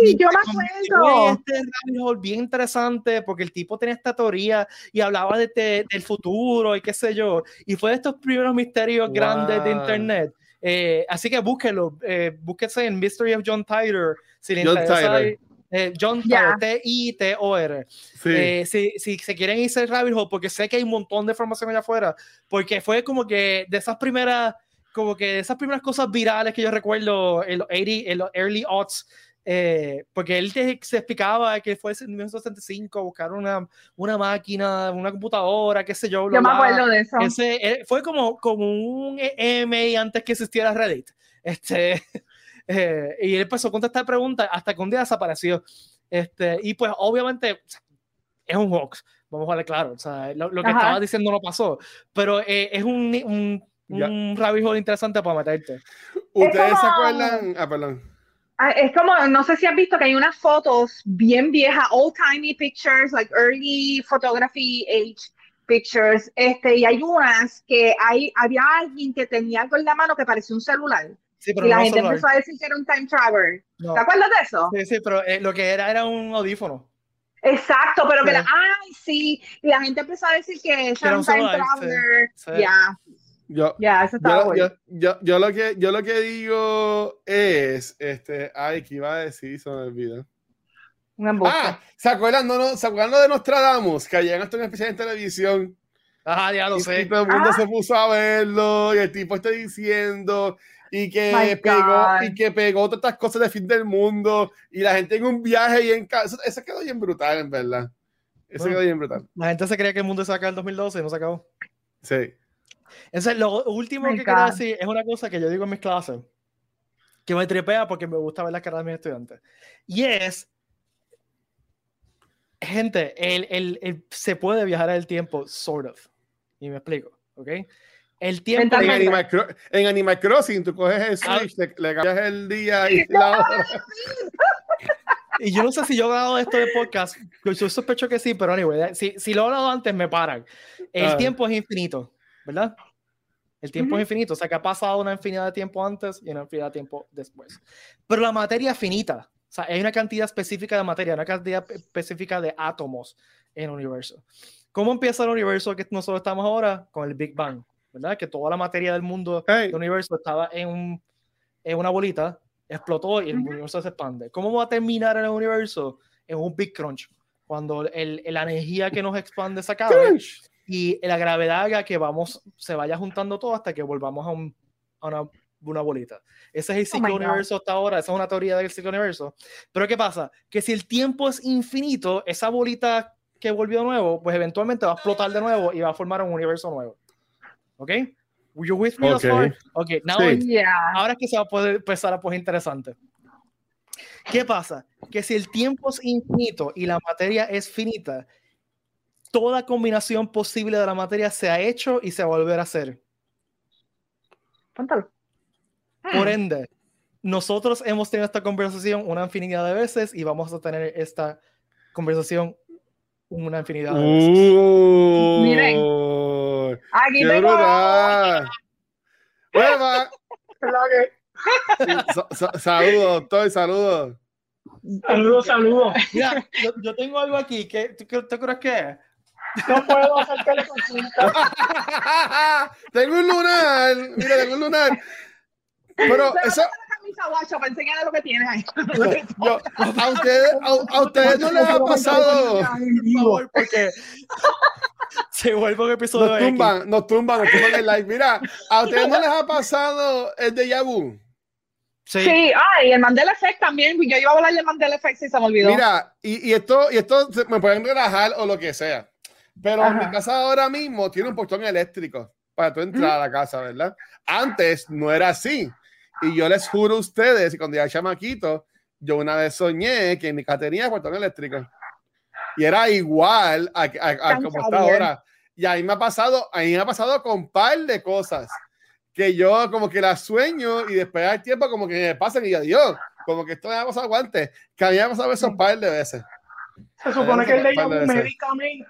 Y yo me acuerdo. Este rabbit hole bien interesante porque el tipo tenía esta teoría y hablaba de, de- del futuro y qué sé yo. Y fue de estos primeros misterios grandes de Wow. internet. Eh, así que búsquelo, eh, búsquese en Mystery of John Titor. Si le John interesa, Titor. eh, John Ya. Titor, T-I-T-O-R. Sí. Eh, si, si se quieren irse al rabbit hole, porque sé que hay un montón de información allá afuera, porque fue como que de esas primeras, como que de esas primeras cosas virales que yo recuerdo en los 80, en los early aughts, eh, porque él te- se explicaba que fue en 1965 buscar una, una máquina, una computadora, qué sé yo. bla, Yo me acuerdo de eso. Ese, eh, fue como, como un EMA antes que existiera Reddit. Este, eh, y él empezó a contestar preguntas hasta que un día desapareció. Este, y pues obviamente es un hoax, vamos a ver claro. O sea, lo, lo que Ajá. estaba diciendo no pasó, pero eh, es un, un, un rabbit hole interesante para meterte. ¿Ustedes se como- acuerdan? Ah, perdón. Ah, Es como, no sé si has visto que hay unas fotos bien viejas, old timey pictures, like early photography age pictures, este, y hay unas que hay, había alguien que tenía algo en la mano que parecía un celular, Sí, pero y la no gente celular. empezó a decir que era un time traveler. No. ¿Te acuerdas de eso? Sí, sí, pero eh, lo que era era un audífono. Exacto, pero que Sí. la, ay, sí, y la gente empezó a decir que era un time celular, sí, traveler. sí. Ya, Yo, ya, eso estaba yo, bueno. yo, yo, yo lo que, yo lo que digo es, este, ay, ¿qué iba a decir? Se me olvidó. Un. Ah, ¿se acuerdan, no, no, ¿se acuerdan de Nostradamus? Que ayer esto en especial en televisión. Ah, ya lo y, y sé. todo el mundo Ah. se puso a verlo y el tipo está diciendo y que My pegó God. y que pegó todas estas cosas de fin del mundo y la gente en un viaje y en casa. Eso, eso quedó bien brutal, en verdad. Eso Bueno. quedó bien brutal. La gente se creía que el mundo se acaba en el 2012 y no se acabó. Sí. Entonces, lo último que quiero decir es una cosa que yo digo en mis clases, que me tripea porque me gusta ver las caras de mis estudiantes. Y es, gente, el, el- el- se puede viajar el tiempo, sort of. Y me explico, ¿ok? El tiempo... En. Animal, Cro- en Animal Crossing, tú coges el Ah. Switch, le, le cambias el día y la hora. Y yo no sé si yo he hablado de esto de podcast, yo yo sospecho que sí, pero anyway, si, si lo he hablado antes, me paran. El Ah. tiempo es infinito, ¿verdad? El tiempo es infinito, o sea que ha pasado una infinidad de tiempo antes y una infinidad de tiempo después. Pero la materia es finita, o sea, hay una cantidad específica de materia, una cantidad pe- específica de átomos en el universo. ¿Cómo empieza el universo que nosotros estamos ahora? Con el Big Bang, ¿verdad? Que toda la materia del mundo Hey, el universo estaba en, un- en una bolita, explotó y el Ujú. universo se expande. ¿Cómo va a terminar el universo? En un Big Crunch, cuando el, la energía que nos expande se acabe crunch. Y la gravedad haga que vamos, se vaya juntando todo hasta que volvamos a, un- a una, una bolita. Ese es el Oh ciclo God. universo hasta ahora, esa es una teoría del ciclo universo. Pero ¿qué pasa? Que si el tiempo es infinito, esa bolita que volvió nuevo, pues eventualmente va a explotar de nuevo y va a formar un universo nuevo. ¿Ok? You with me thus Ok. far? Ok, now Sí. it's- Ya. ahora es que se va a poder empezar a poner interesante. ¿Qué pasa? Que si el tiempo es infinito y la materia es finita, toda combinación posible de la materia se ha hecho y se va a volver a hacer. Póntalo. Por Hmm. ende, nosotros hemos tenido esta conversación una infinidad de veces y vamos a tener esta conversación una infinidad de veces. Uh, Miren. Aquí ¡Qué tengo. ¡Hueva! Sa- sa- Saludos, doctor, saludos. Saludos, saludos. Mira, yo, yo tengo algo aquí. ¿qué, tú, tú crees que es? No puedo hacer la consulta. tengo un lunar, mira, tengo un lunar. Pero Se eso, guacho, para lo que tienes ahí. yo, a ustedes, a, a ustedes no les ha pasado. Por favor, porque se vuelve un episodio Nos X. tumban, nos tumban, nos tumban el live. Mira, a ustedes no les ha pasado el de Yabu. Sí. Sí, ay, el Mandela Effect también. Yo iba a hablar del Mandela Effect y se me olvidó. Mira, y, y esto, y esto me pueden relajar o lo que sea. Pero Ajá. mi casa ahora mismo tiene un portón eléctrico para tú entrar a la casa, ¿verdad? Antes no era así. Y yo les juro a ustedes, y cuando ya chamaquito, yo una vez soñé que en mi casa tenía portón eléctrico. Y era igual a, a- a como está ahora. Y ahí me ha pasado, ahí me ha pasado con un par de cosas que yo como que las sueño y después al tiempo como que me pasan y yo, Dios, como que esto me ha pasado antes, que a mí me ha pasado eso un par de veces. Se supone que Par de veces. médicamente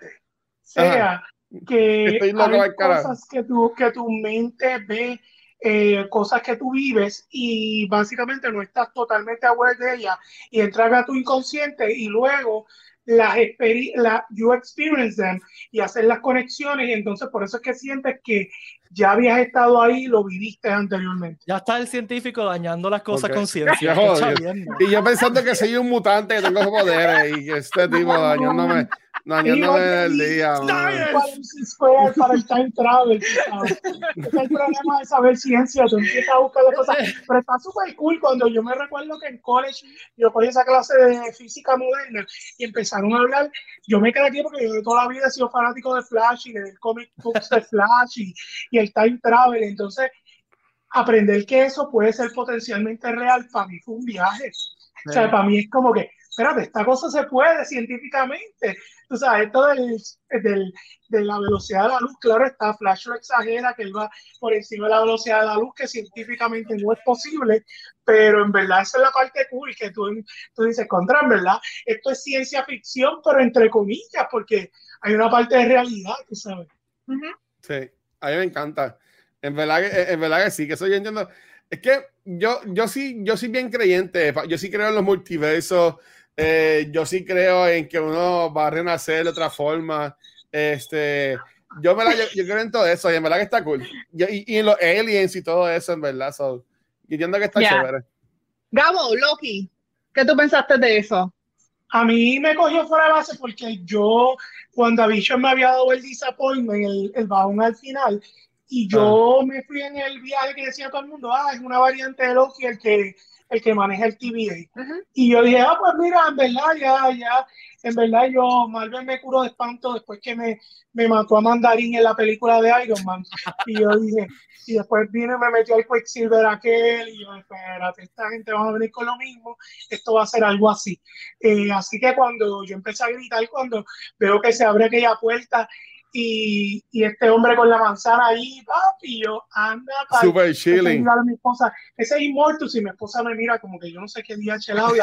sea que Estoy loco hay cosas que tu, que tu mente ve, eh, cosas que tú vives y básicamente no estás totalmente aware de ellas y entran a tu inconsciente y luego las experi- la, you experience them y hacer las conexiones y entonces por eso es que sientes que ya habías estado ahí y lo viviste anteriormente. Ya está el científico dañando las cosas Ok. con ciencia. Y yo pensando que soy un mutante que tengo poderes y que este tipo dañándome, dañándome el día. mano. Para el C-Square, para el time travel, sabes. Es el problema de saber ciencia, tú empiezas a buscar las cosas, pero está súper cool cuando yo me recuerdo que en college yo cogí esa clase de física moderna y empezaron a hablar, yo me quedé aquí porque yo toda la vida he sido fanático de Flash y de leer comic books de Flash y, y el time travel, entonces aprender que eso puede ser potencialmente real para mí fue un viaje. O sea, para mí es como que, espérate, esta cosa se puede científicamente. Tú sabes, esto del, del- de la velocidad de la luz, claro está, Flash lo exagera, que él va por encima de la velocidad de la luz, que científicamente no es posible, pero en verdad esa es la parte cool, que tú, tú dices, contra, en verdad, esto es ciencia ficción, pero entre comillas, porque hay una parte de realidad, tú sabes. Ujú. Sí, a mí me encanta. En verdad que, en verdad que sí, que eso yo entiendo. Es que yo, yo sí, yo soy bien creyente. Yo sí creo en los multiversos. Eh, yo sí creo en que uno va a renacer de otra forma. Este, yo, me la, yo, yo creo en todo eso y en verdad que está cool. Yo- y, y en los aliens y todo eso, en verdad. So, yo entiendo que está Ya. chévere. Gabo, Loki, ¿qué tú pensaste de eso? A mí me cogió fuera de base porque yo, cuando Vision me había dado el disappointment, el, el bajón al final, y yo me fui en el viaje que decía todo el mundo, ah, es una variante de Loki el que, el que maneja el TVA. Ujú. Y yo dije, ah, pues mira, en verdad, ya, ya, en verdad yo, Marvel me curó de espanto después que me, me mató a Mandarín en la película de Iron Man. Y yo dije, y después vino y me metió al Quicksilver aquel, y yo, espérate, esta gente va a venir con lo mismo, esto va a ser algo así. Eh, así que cuando yo empecé a gritar, cuando veo que se abre aquella puerta y, y este hombre con la manzana ahí, papi, yo, anda, pa' Super chilling. mirar a mi esposa, ese es Immortus, y mi esposa me mira como que yo no sé qué día chelado,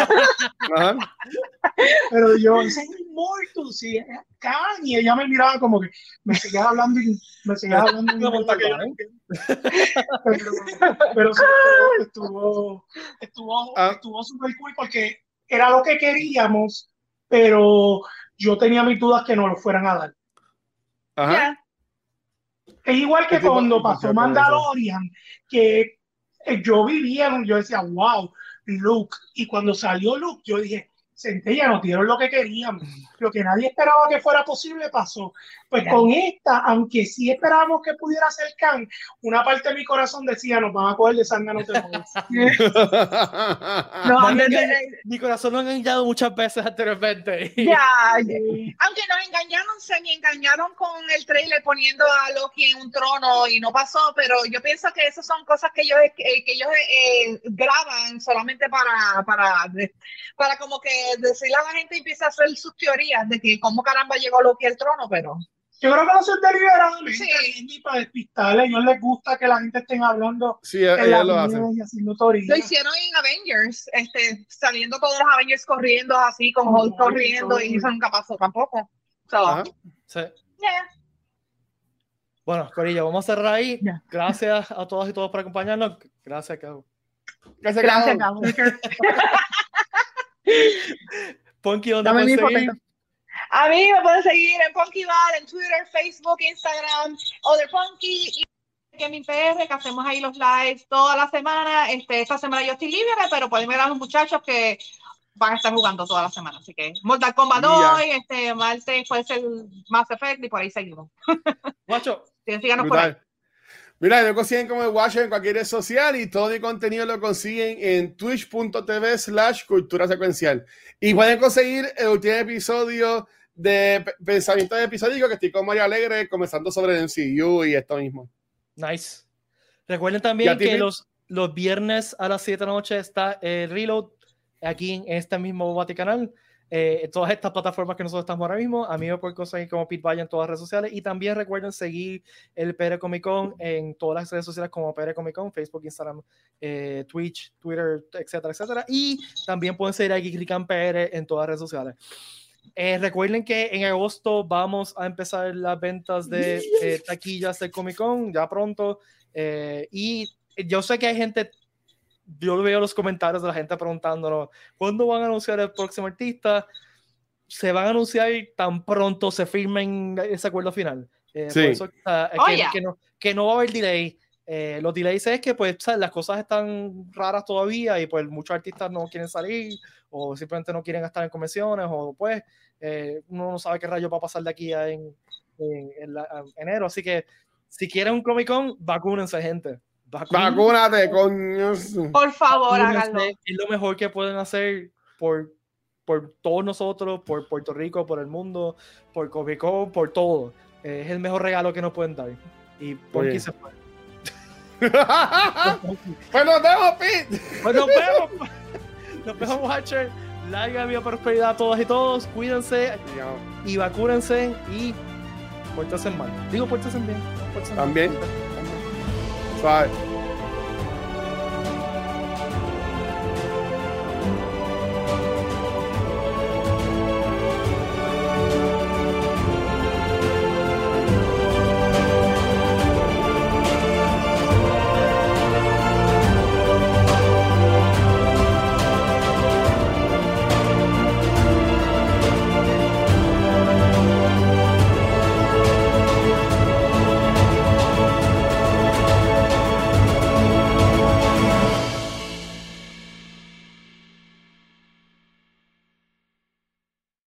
pero yo, ese es Immortus, y es y ella me miraba como que me seguías hablando y me seguías hablando un idioma que yo no pero, pero sí, estuvo, estuvo, Ah. estuvo súper cool porque era lo que queríamos, pero yo tenía mis dudas que no lo fueran a dar. Ajá. Es igual que ¿Qué tipo- cuando pasó Mandalorian, que eh, yo vivía, yo decía, wow, Luke. Y cuando salió Luke, yo dije, Centella, nos dieron lo que queríamos. Lo que nadie esperaba que fuera posible pasó. Pues con esta, aunque sí esperábamos que pudiera ser Khan, una parte de mi corazón decía, nos van a coger de sangre, no te jodas". No, engañado- mi corazón lo han engañado muchas veces anteriormente. ya, ya. Aunque nos engañaron, se me engañaron con el trailer poniendo a Loki en un trono y no pasó, pero yo pienso que esas son cosas que ellos, eh, que ellos eh, graban solamente para, para, para como que decirle a la gente y empieza a hacer sus teorías de que cómo caramba llegó Loki al trono, pero Yo creo que no son deliberadamente, Sí. ni para despistarle. A ellos les gusta que la gente esté hablando sí, ellos lo hacen. y haciendo teorías. lo hicieron en Avengers, este, saliendo todos los Avengers corriendo así, con Con Hulk corriendo y eso nunca pasó tampoco. So, Ajá. Sí. yeah. Bueno, Corilla, vamos a cerrar ahí. Ya. Gracias a todos y todos por acompañarnos. Gracias, Cabo. Gracias, Gracias, Cabo. Ponky, ¿dónde Dame mi seguir? A mí me pueden seguir en Punky Bar, en Twitter, Facebook, Instagram, Other Punky y Gaming PR, que hacemos ahí los lives toda la semana. Este, esta semana yo estoy libre, pero pueden ver a los muchachos que van a estar jugando toda la semana. Así que Mortal Kombat hoy, este, martes puede ser Mass Effect y por ahí seguimos. Que síganos por ahí. Mira, me consiguen como el Watcher en cualquier red social y todo mi contenido lo consiguen en twitch.tv slash cultura secuencial. Y pueden conseguir el último episodio de Pensamiento Episódico que estoy con Mario Alegre comenzando sobre el MCU y esto mismo. nice. Recuerden ¿Y también que los, los viernes a las 7 de la noche está el Reload aquí en este mismo Vaticanal. Eh, todas estas plataformas que nosotros estamos ahora mismo. A mí me pueden conseguir como Pete Valle en todas las redes sociales. Y también recuerden seguir el PR Comic Con en todas las redes sociales como PR Comic Con, Facebook, Instagram, eh, Twitch, Twitter, etcétera, etcétera. Y también pueden seguir a Geekrican PR en todas las redes sociales. Eh, recuerden que en agosto vamos a empezar las ventas de eh, taquillas del Comic Con, ya pronto. Eh, y yo sé que hay gente, yo veo los comentarios de la gente preguntándonos, ¿cuándo van a anunciar el próximo artista? Se van a anunciar tan pronto se firmen ese acuerdo final. Eh, Sí. por eso, ah, Oh, que, yeah. que no, que no va a haber delay. Eh, los delays es que pues ¿sabes? las cosas están raras todavía y pues muchos artistas no quieren salir o simplemente no quieren estar en convenciones o pues eh, uno no sabe qué rayo va a pasar de aquí a en, en- en la- a enero. Así que si quieren un Comic Con, vacúnense, gente. Vacúnate, coño. Por favor, háganlo. Es lo mejor que pueden hacer por, por todos nosotros, por Puerto Rico, por el mundo, por Comic Con, por todo. Eh, es el mejor regalo que nos pueden dar. Y por Oye. se fue. pues nos vemos, Pete. Pues nos vemos. Nos vemos, Watcher. Larga vida prosperidad a todas y todos. Cuídense y vacúnense y pórtense mal. Digo, pórtense bien. pórtense. También. Bye.